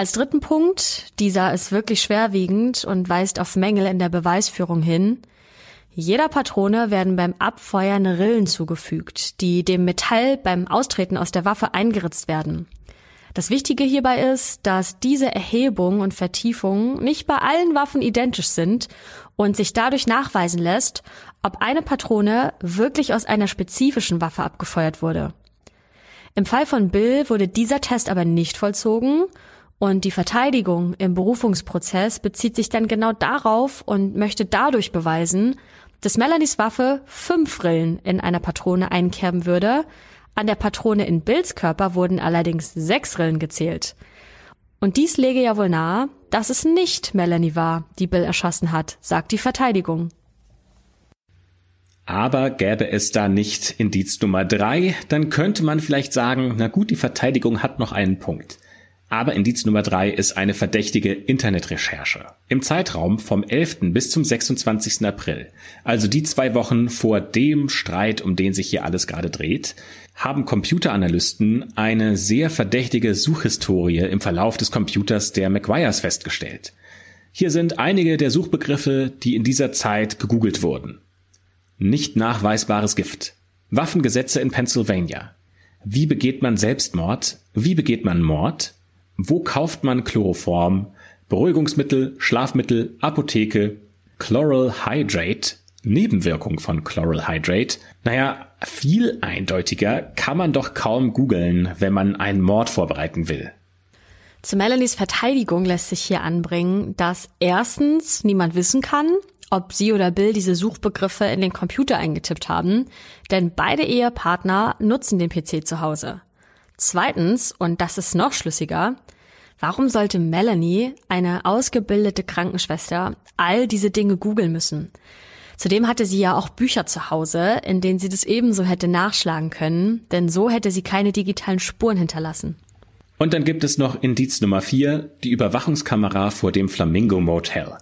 Als dritten Punkt, dieser ist wirklich schwerwiegend und weist auf Mängel in der Beweisführung hin. Jeder Patrone werden beim Abfeuern Rillen zugefügt, die dem Metall beim Austreten aus der Waffe eingeritzt werden. Das Wichtige hierbei ist, dass diese Erhebung und Vertiefung nicht bei allen Waffen identisch sind und sich dadurch nachweisen lässt, ob eine Patrone wirklich aus einer spezifischen Waffe abgefeuert wurde. Im Fall von Bill wurde dieser Test aber nicht vollzogen und die Verteidigung im Berufungsprozess bezieht sich dann genau darauf und möchte dadurch beweisen, dass Melanies Waffe fünf Rillen in einer Patrone einkerben würde. An der Patrone in Bills Körper wurden allerdings sechs Rillen gezählt. Und dies lege ja wohl nahe, dass es nicht Melanie war, die Bill erschossen hat, sagt die Verteidigung. Aber gäbe es da nicht Indiz Nummer drei, dann könnte man vielleicht sagen, na gut, die Verteidigung hat noch einen Punkt. Aber Indiz Nummer drei ist eine verdächtige Internetrecherche. Im Zeitraum vom 11. bis zum 26. April, also die zwei Wochen vor dem Streit, um den sich hier alles gerade dreht, haben Computeranalysten eine sehr verdächtige Suchhistorie im Verlauf des Computers der McGuire's festgestellt. Hier sind einige der Suchbegriffe, die in dieser Zeit gegoogelt wurden. Nicht nachweisbares Gift. Waffengesetze in Pennsylvania. Wie begeht man Selbstmord? Wie begeht man Mord? Wo kauft man Chloroform, Beruhigungsmittel, Schlafmittel, Apotheke, Chloral Hydrate, Nebenwirkung von Chloral Hydrate? Naja, viel eindeutiger kann man doch kaum googeln, wenn man einen Mord vorbereiten will. Zu Melanies Verteidigung lässt sich hier anbringen, dass erstens niemand wissen kann, ob sie oder Bill diese Suchbegriffe in den Computer eingetippt haben, denn beide Ehepartner nutzen den PC zu Hause. Zweitens, und das ist noch schlüssiger, warum sollte Melanie, eine ausgebildete Krankenschwester, all diese Dinge googeln müssen? Zudem hatte sie ja auch Bücher zu Hause, in denen sie das ebenso hätte nachschlagen können, denn so hätte sie keine digitalen Spuren hinterlassen. Und dann gibt es noch Indiz Nummer 4, die Überwachungskamera vor dem Flamingo Motel.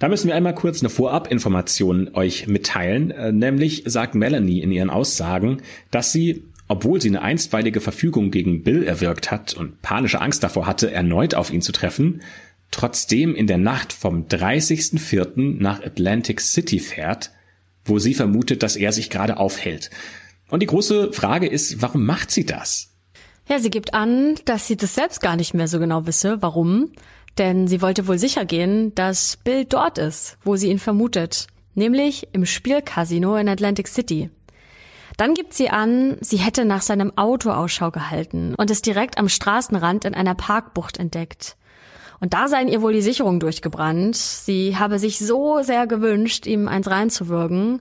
Da müssen wir einmal kurz eine Vorabinformation euch mitteilen, äh, nämlich sagt Melanie in ihren Aussagen, dass sie obwohl sie eine einstweilige Verfügung gegen Bill erwirkt hat und panische Angst davor hatte, erneut auf ihn zu treffen, trotzdem in der Nacht vom 30.04. nach Atlantic City fährt, wo sie vermutet, dass er sich gerade aufhält. Und die große Frage ist, warum macht sie das? Ja, sie gibt an, dass sie das selbst gar nicht mehr so genau wisse, warum. Denn sie wollte wohl sicher gehen, dass Bill dort ist, wo sie ihn vermutet, nämlich im Spielcasino in Atlantic City. Dann gibt sie an, sie hätte nach seinem Auto Ausschau gehalten und es direkt am Straßenrand in einer Parkbucht entdeckt. Und da seien ihr wohl die Sicherungen durchgebrannt. Sie habe sich so sehr gewünscht, ihm eins reinzuwürgen.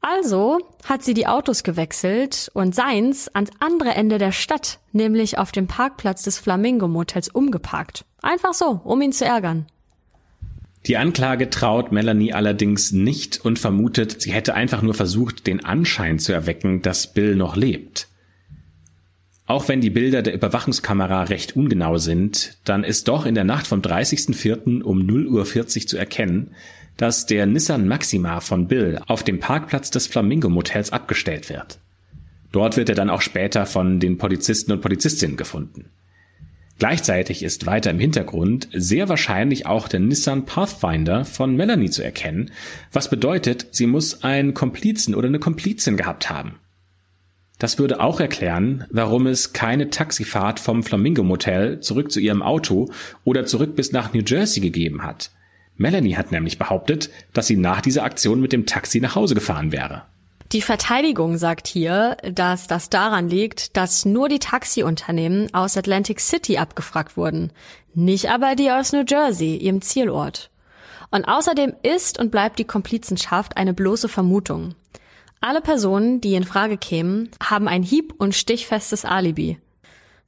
Also hat sie die Autos gewechselt und seins ans andere Ende der Stadt, nämlich auf dem Parkplatz des Flamingo Motels umgeparkt. Einfach so, um ihn zu ärgern. Die Anklage traut Melanie allerdings nicht und vermutet, sie hätte einfach nur versucht, den Anschein zu erwecken, dass Bill noch lebt. Auch wenn die Bilder der Überwachungskamera recht ungenau sind, dann ist doch in der Nacht vom 30.04. um 0.40 Uhr zu erkennen, dass der Nissan Maxima von Bill auf dem Parkplatz des Flamingo Motels abgestellt wird. Dort wird er dann auch später von den Polizisten und Polizistinnen gefunden. Gleichzeitig ist weiter im Hintergrund sehr wahrscheinlich auch der Nissan Pathfinder von Melanie zu erkennen, was bedeutet, sie muss einen Komplizen oder eine Komplizin gehabt haben. Das würde auch erklären, warum es keine Taxifahrt vom Flamingo Motel zurück zu ihrem Auto oder zurück bis nach New Jersey gegeben hat. Melanie hat nämlich behauptet, dass sie nach dieser Aktion mit dem Taxi nach Hause gefahren wäre. Die Verteidigung sagt hier, dass das daran liegt, dass nur die Taxiunternehmen aus Atlantic City abgefragt wurden, nicht aber die aus New Jersey, ihrem Zielort. Und außerdem ist und bleibt die Komplizenschaft eine bloße Vermutung. Alle Personen, die in Frage kämen, haben ein hieb- und stichfestes Alibi.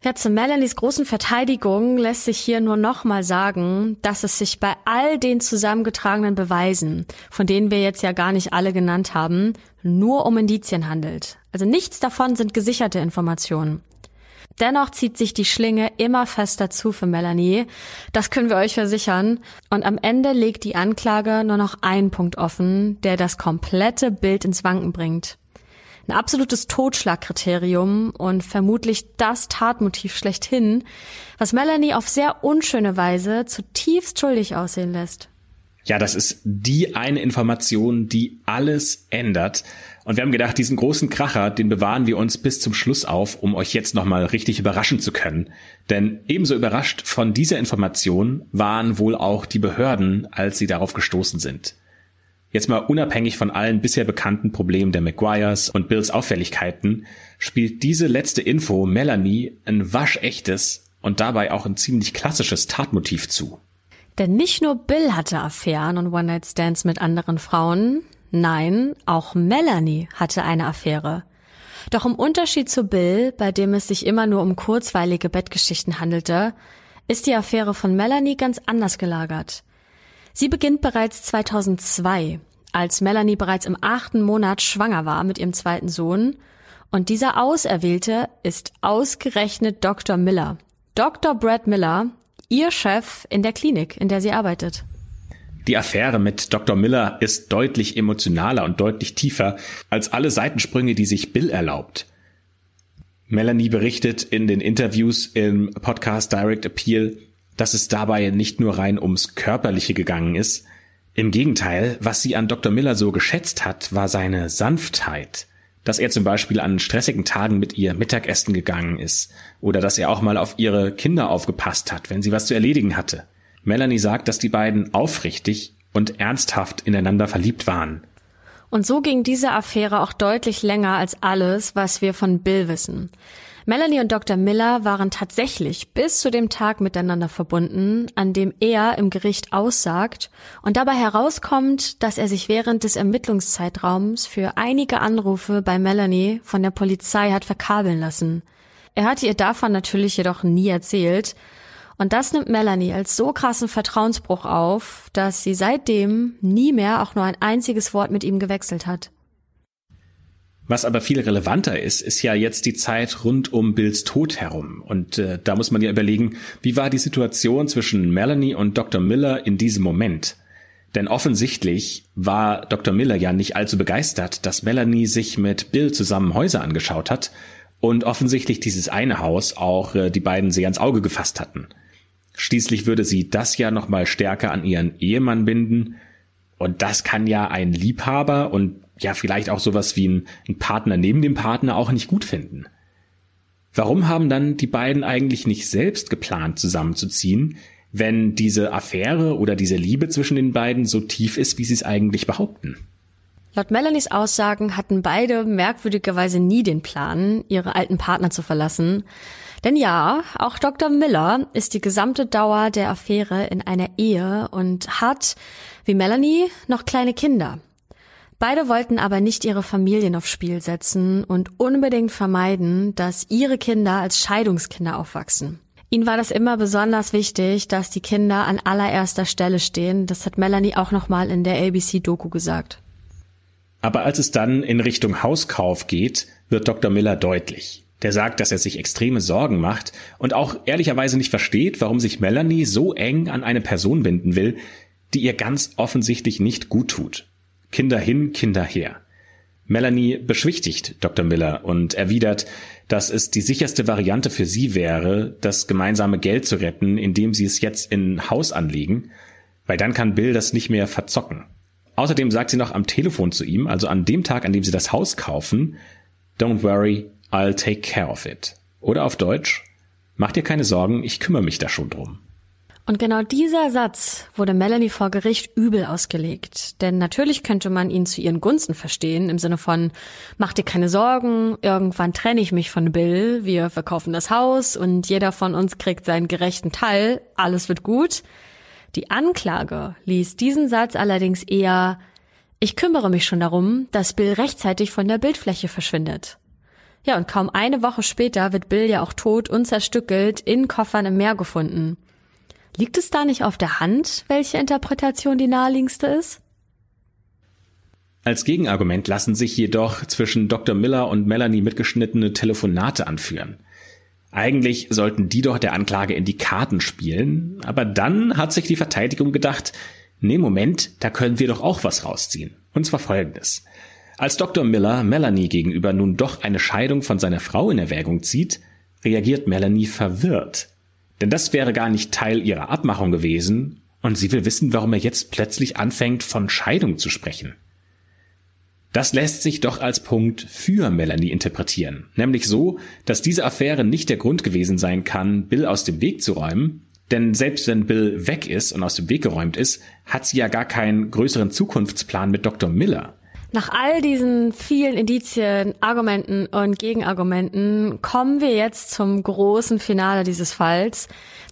Ja, zu Melanies großen Verteidigung lässt sich hier nur nochmal sagen, dass es sich bei all den zusammengetragenen Beweisen, von denen wir jetzt ja gar nicht alle genannt haben, nur um Indizien handelt. Also nichts davon sind gesicherte Informationen. Dennoch zieht sich die Schlinge immer fester zu für Melanie. Das können wir euch versichern. Und am Ende legt die Anklage nur noch einen Punkt offen, der das komplette Bild ins Wanken bringt ein absolutes Totschlagkriterium und vermutlich das Tatmotiv schlechthin, was Melanie auf sehr unschöne Weise zutiefst schuldig aussehen lässt. Ja, das ist die eine Information, die alles ändert. Und wir haben gedacht, diesen großen Kracher, den bewahren wir uns bis zum Schluss auf, um euch jetzt nochmal richtig überraschen zu können. Denn ebenso überrascht von dieser Information waren wohl auch die Behörden, als sie darauf gestoßen sind. Jetzt mal unabhängig von allen bisher bekannten Problemen der Maguires und Bills Auffälligkeiten, spielt diese letzte Info Melanie ein waschechtes und dabei auch ein ziemlich klassisches Tatmotiv zu. Denn nicht nur Bill hatte Affären und One-Night-Stands mit anderen Frauen, nein, auch Melanie hatte eine Affäre. Doch im Unterschied zu Bill, bei dem es sich immer nur um kurzweilige Bettgeschichten handelte, ist die Affäre von Melanie ganz anders gelagert. Sie beginnt bereits 2002, als Melanie bereits im achten Monat schwanger war mit ihrem zweiten Sohn. Und dieser Auserwählte ist ausgerechnet Dr. Miller. Dr. Brad Miller, ihr Chef in der Klinik, in der sie arbeitet. Die Affäre mit Dr. Miller ist deutlich emotionaler und deutlich tiefer als alle Seitensprünge, die sich Bill erlaubt. Melanie berichtet in den Interviews im Podcast Direct Appeal, dass es dabei nicht nur rein ums Körperliche gegangen ist. Im Gegenteil, was sie an Dr. Miller so geschätzt hat, war seine Sanftheit. Dass er zum Beispiel an stressigen Tagen mit ihr Mittagessen gegangen ist oder dass er auch mal auf ihre Kinder aufgepasst hat, wenn sie was zu erledigen hatte. Melanie sagt, dass die beiden aufrichtig und ernsthaft ineinander verliebt waren. Und so ging diese Affäre auch deutlich länger als alles, was wir von Bill wissen. Melanie und Dr. Miller waren tatsächlich bis zu dem Tag miteinander verbunden, an dem er im Gericht aussagt und dabei herauskommt, dass er sich während des Ermittlungszeitraums für einige Anrufe bei Melanie von der Polizei hat verkabeln lassen. Er hatte ihr davon natürlich jedoch nie erzählt, und das nimmt Melanie als so krassen Vertrauensbruch auf, dass sie seitdem nie mehr auch nur ein einziges Wort mit ihm gewechselt hat. Was aber viel relevanter ist, ist ja jetzt die Zeit rund um Bills Tod herum. Und äh, da muss man ja überlegen, wie war die Situation zwischen Melanie und Dr. Miller in diesem Moment? Denn offensichtlich war Dr. Miller ja nicht allzu begeistert, dass Melanie sich mit Bill zusammen Häuser angeschaut hat und offensichtlich dieses eine Haus auch äh, die beiden sehr ins Auge gefasst hatten. Schließlich würde sie das ja nochmal stärker an ihren Ehemann binden und das kann ja ein Liebhaber und ja vielleicht auch sowas wie ein, ein Partner neben dem Partner auch nicht gut finden. Warum haben dann die beiden eigentlich nicht selbst geplant zusammenzuziehen, wenn diese Affäre oder diese Liebe zwischen den beiden so tief ist, wie sie es eigentlich behaupten? Laut Melanies Aussagen hatten beide merkwürdigerweise nie den Plan, ihre alten Partner zu verlassen. Denn ja, auch Dr. Miller ist die gesamte Dauer der Affäre in einer Ehe und hat, wie Melanie, noch kleine Kinder. Beide wollten aber nicht ihre Familien aufs Spiel setzen und unbedingt vermeiden, dass ihre Kinder als Scheidungskinder aufwachsen. Ihnen war das immer besonders wichtig, dass die Kinder an allererster Stelle stehen. Das hat Melanie auch nochmal in der ABC-Doku gesagt. Aber als es dann in Richtung Hauskauf geht, wird Dr. Miller deutlich. Der sagt, dass er sich extreme Sorgen macht und auch ehrlicherweise nicht versteht, warum sich Melanie so eng an eine Person binden will, die ihr ganz offensichtlich nicht gut tut. Kinder hin, Kinder her. Melanie beschwichtigt Dr. Miller und erwidert, dass es die sicherste Variante für sie wäre, das gemeinsame Geld zu retten, indem sie es jetzt in Haus anlegen, weil dann kann Bill das nicht mehr verzocken. Außerdem sagt sie noch am Telefon zu ihm, also an dem Tag, an dem sie das Haus kaufen, Don't worry, I'll take care of it. Oder auf Deutsch, mach dir keine Sorgen, ich kümmere mich da schon drum. Und genau dieser Satz wurde Melanie vor Gericht übel ausgelegt. Denn natürlich könnte man ihn zu ihren Gunsten verstehen, im Sinne von, mach dir keine Sorgen, irgendwann trenne ich mich von Bill, wir verkaufen das Haus und jeder von uns kriegt seinen gerechten Teil, alles wird gut. Die Anklage ließ diesen Satz allerdings eher, ich kümmere mich schon darum, dass Bill rechtzeitig von der Bildfläche verschwindet. Ja, und kaum eine Woche später wird Bill ja auch tot und zerstückelt in Koffern im Meer gefunden. Liegt es da nicht auf der Hand, welche Interpretation die naheliegendste ist? Als Gegenargument lassen sich jedoch zwischen Dr. Miller und Melanie mitgeschnittene Telefonate anführen. Eigentlich sollten die doch der Anklage in die Karten spielen, aber dann hat sich die Verteidigung gedacht, nee, Moment, da können wir doch auch was rausziehen. Und zwar folgendes. Als Dr. Miller Melanie gegenüber nun doch eine Scheidung von seiner Frau in Erwägung zieht, reagiert Melanie verwirrt. Denn das wäre gar nicht Teil ihrer Abmachung gewesen, und sie will wissen, warum er jetzt plötzlich anfängt, von Scheidung zu sprechen. Das lässt sich doch als Punkt für Melanie interpretieren, nämlich so, dass diese Affäre nicht der Grund gewesen sein kann, Bill aus dem Weg zu räumen, denn selbst wenn Bill weg ist und aus dem Weg geräumt ist, hat sie ja gar keinen größeren Zukunftsplan mit Dr. Miller. Nach all diesen vielen Indizien, Argumenten und Gegenargumenten kommen wir jetzt zum großen Finale dieses Falls.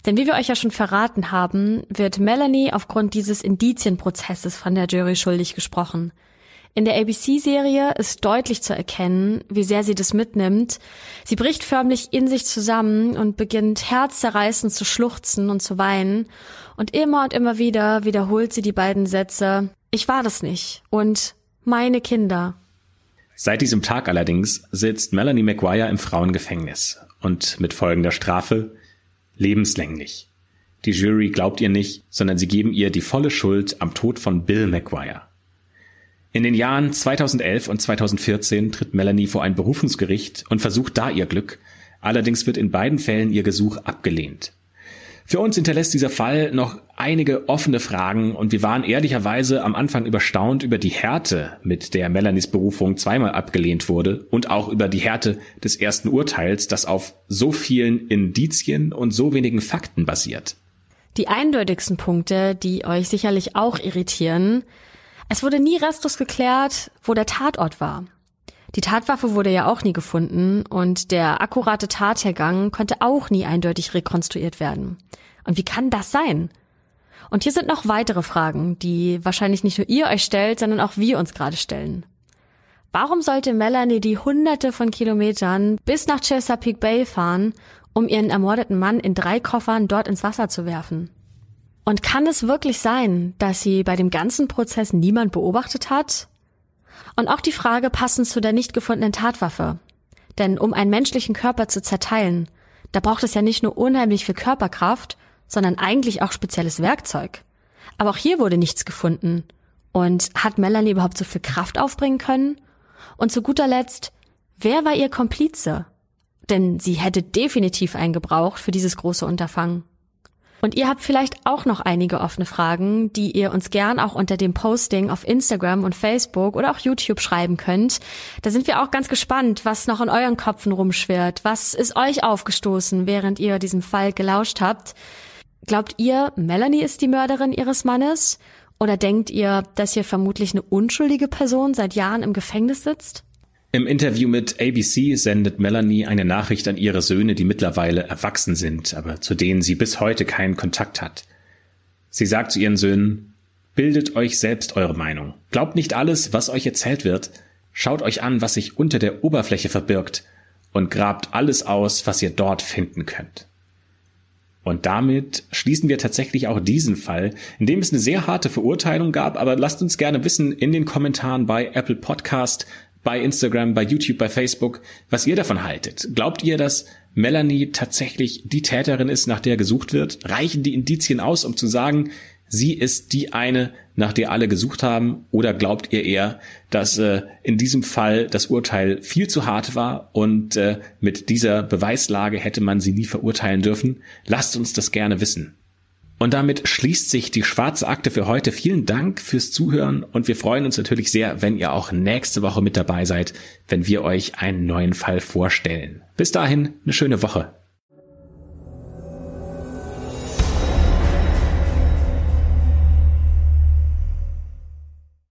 Denn wie wir euch ja schon verraten haben, wird Melanie aufgrund dieses Indizienprozesses von der Jury schuldig gesprochen. In der ABC-Serie ist deutlich zu erkennen, wie sehr sie das mitnimmt. Sie bricht förmlich in sich zusammen und beginnt herzzerreißend zu schluchzen und zu weinen. Und immer und immer wieder wiederholt sie die beiden Sätze, ich war das nicht und meine Kinder. Seit diesem Tag allerdings sitzt Melanie McGuire im Frauengefängnis und mit folgender Strafe lebenslänglich. Die Jury glaubt ihr nicht, sondern sie geben ihr die volle Schuld am Tod von Bill McGuire. In den Jahren 2011 und 2014 tritt Melanie vor ein Berufungsgericht und versucht da ihr Glück. Allerdings wird in beiden Fällen ihr Gesuch abgelehnt. Für uns hinterlässt dieser Fall noch einige offene Fragen und wir waren ehrlicherweise am Anfang überstaunt über die Härte, mit der Melanies Berufung zweimal abgelehnt wurde und auch über die Härte des ersten Urteils, das auf so vielen Indizien und so wenigen Fakten basiert. Die eindeutigsten Punkte, die euch sicherlich auch irritieren, es wurde nie restlos geklärt, wo der Tatort war. Die Tatwaffe wurde ja auch nie gefunden und der akkurate Tathergang konnte auch nie eindeutig rekonstruiert werden. Und wie kann das sein? Und hier sind noch weitere Fragen, die wahrscheinlich nicht nur ihr euch stellt, sondern auch wir uns gerade stellen. Warum sollte Melanie die hunderte von Kilometern bis nach Chesapeake Bay fahren, um ihren ermordeten Mann in drei Koffern dort ins Wasser zu werfen? Und kann es wirklich sein, dass sie bei dem ganzen Prozess niemand beobachtet hat und auch die Frage passend zu der nicht gefundenen Tatwaffe. Denn um einen menschlichen Körper zu zerteilen, da braucht es ja nicht nur unheimlich viel Körperkraft, sondern eigentlich auch spezielles Werkzeug. Aber auch hier wurde nichts gefunden. Und hat Melanie überhaupt so viel Kraft aufbringen können? Und zu guter Letzt, wer war ihr Komplize? Denn sie hätte definitiv einen gebraucht für dieses große Unterfangen. Und ihr habt vielleicht auch noch einige offene Fragen, die ihr uns gern auch unter dem Posting auf Instagram und Facebook oder auch YouTube schreiben könnt. Da sind wir auch ganz gespannt, was noch in euren Kopfen rumschwirrt. Was ist euch aufgestoßen, während ihr diesem Fall gelauscht habt? Glaubt ihr, Melanie ist die Mörderin ihres Mannes? Oder denkt ihr, dass hier vermutlich eine unschuldige Person seit Jahren im Gefängnis sitzt? Im Interview mit ABC sendet Melanie eine Nachricht an ihre Söhne, die mittlerweile erwachsen sind, aber zu denen sie bis heute keinen Kontakt hat. Sie sagt zu ihren Söhnen, bildet euch selbst eure Meinung. Glaubt nicht alles, was euch erzählt wird. Schaut euch an, was sich unter der Oberfläche verbirgt und grabt alles aus, was ihr dort finden könnt. Und damit schließen wir tatsächlich auch diesen Fall, in dem es eine sehr harte Verurteilung gab, aber lasst uns gerne wissen in den Kommentaren bei Apple Podcast, bei Instagram, bei YouTube, bei Facebook, was ihr davon haltet. Glaubt ihr, dass Melanie tatsächlich die Täterin ist, nach der gesucht wird? Reichen die Indizien aus, um zu sagen, sie ist die eine, nach der alle gesucht haben? Oder glaubt ihr eher, dass äh, in diesem Fall das Urteil viel zu hart war und äh, mit dieser Beweislage hätte man sie nie verurteilen dürfen? Lasst uns das gerne wissen. Und damit schließt sich die schwarze Akte für heute. Vielen Dank fürs Zuhören und wir freuen uns natürlich sehr, wenn ihr auch nächste Woche mit dabei seid, wenn wir euch einen neuen Fall vorstellen. Bis dahin, eine schöne Woche.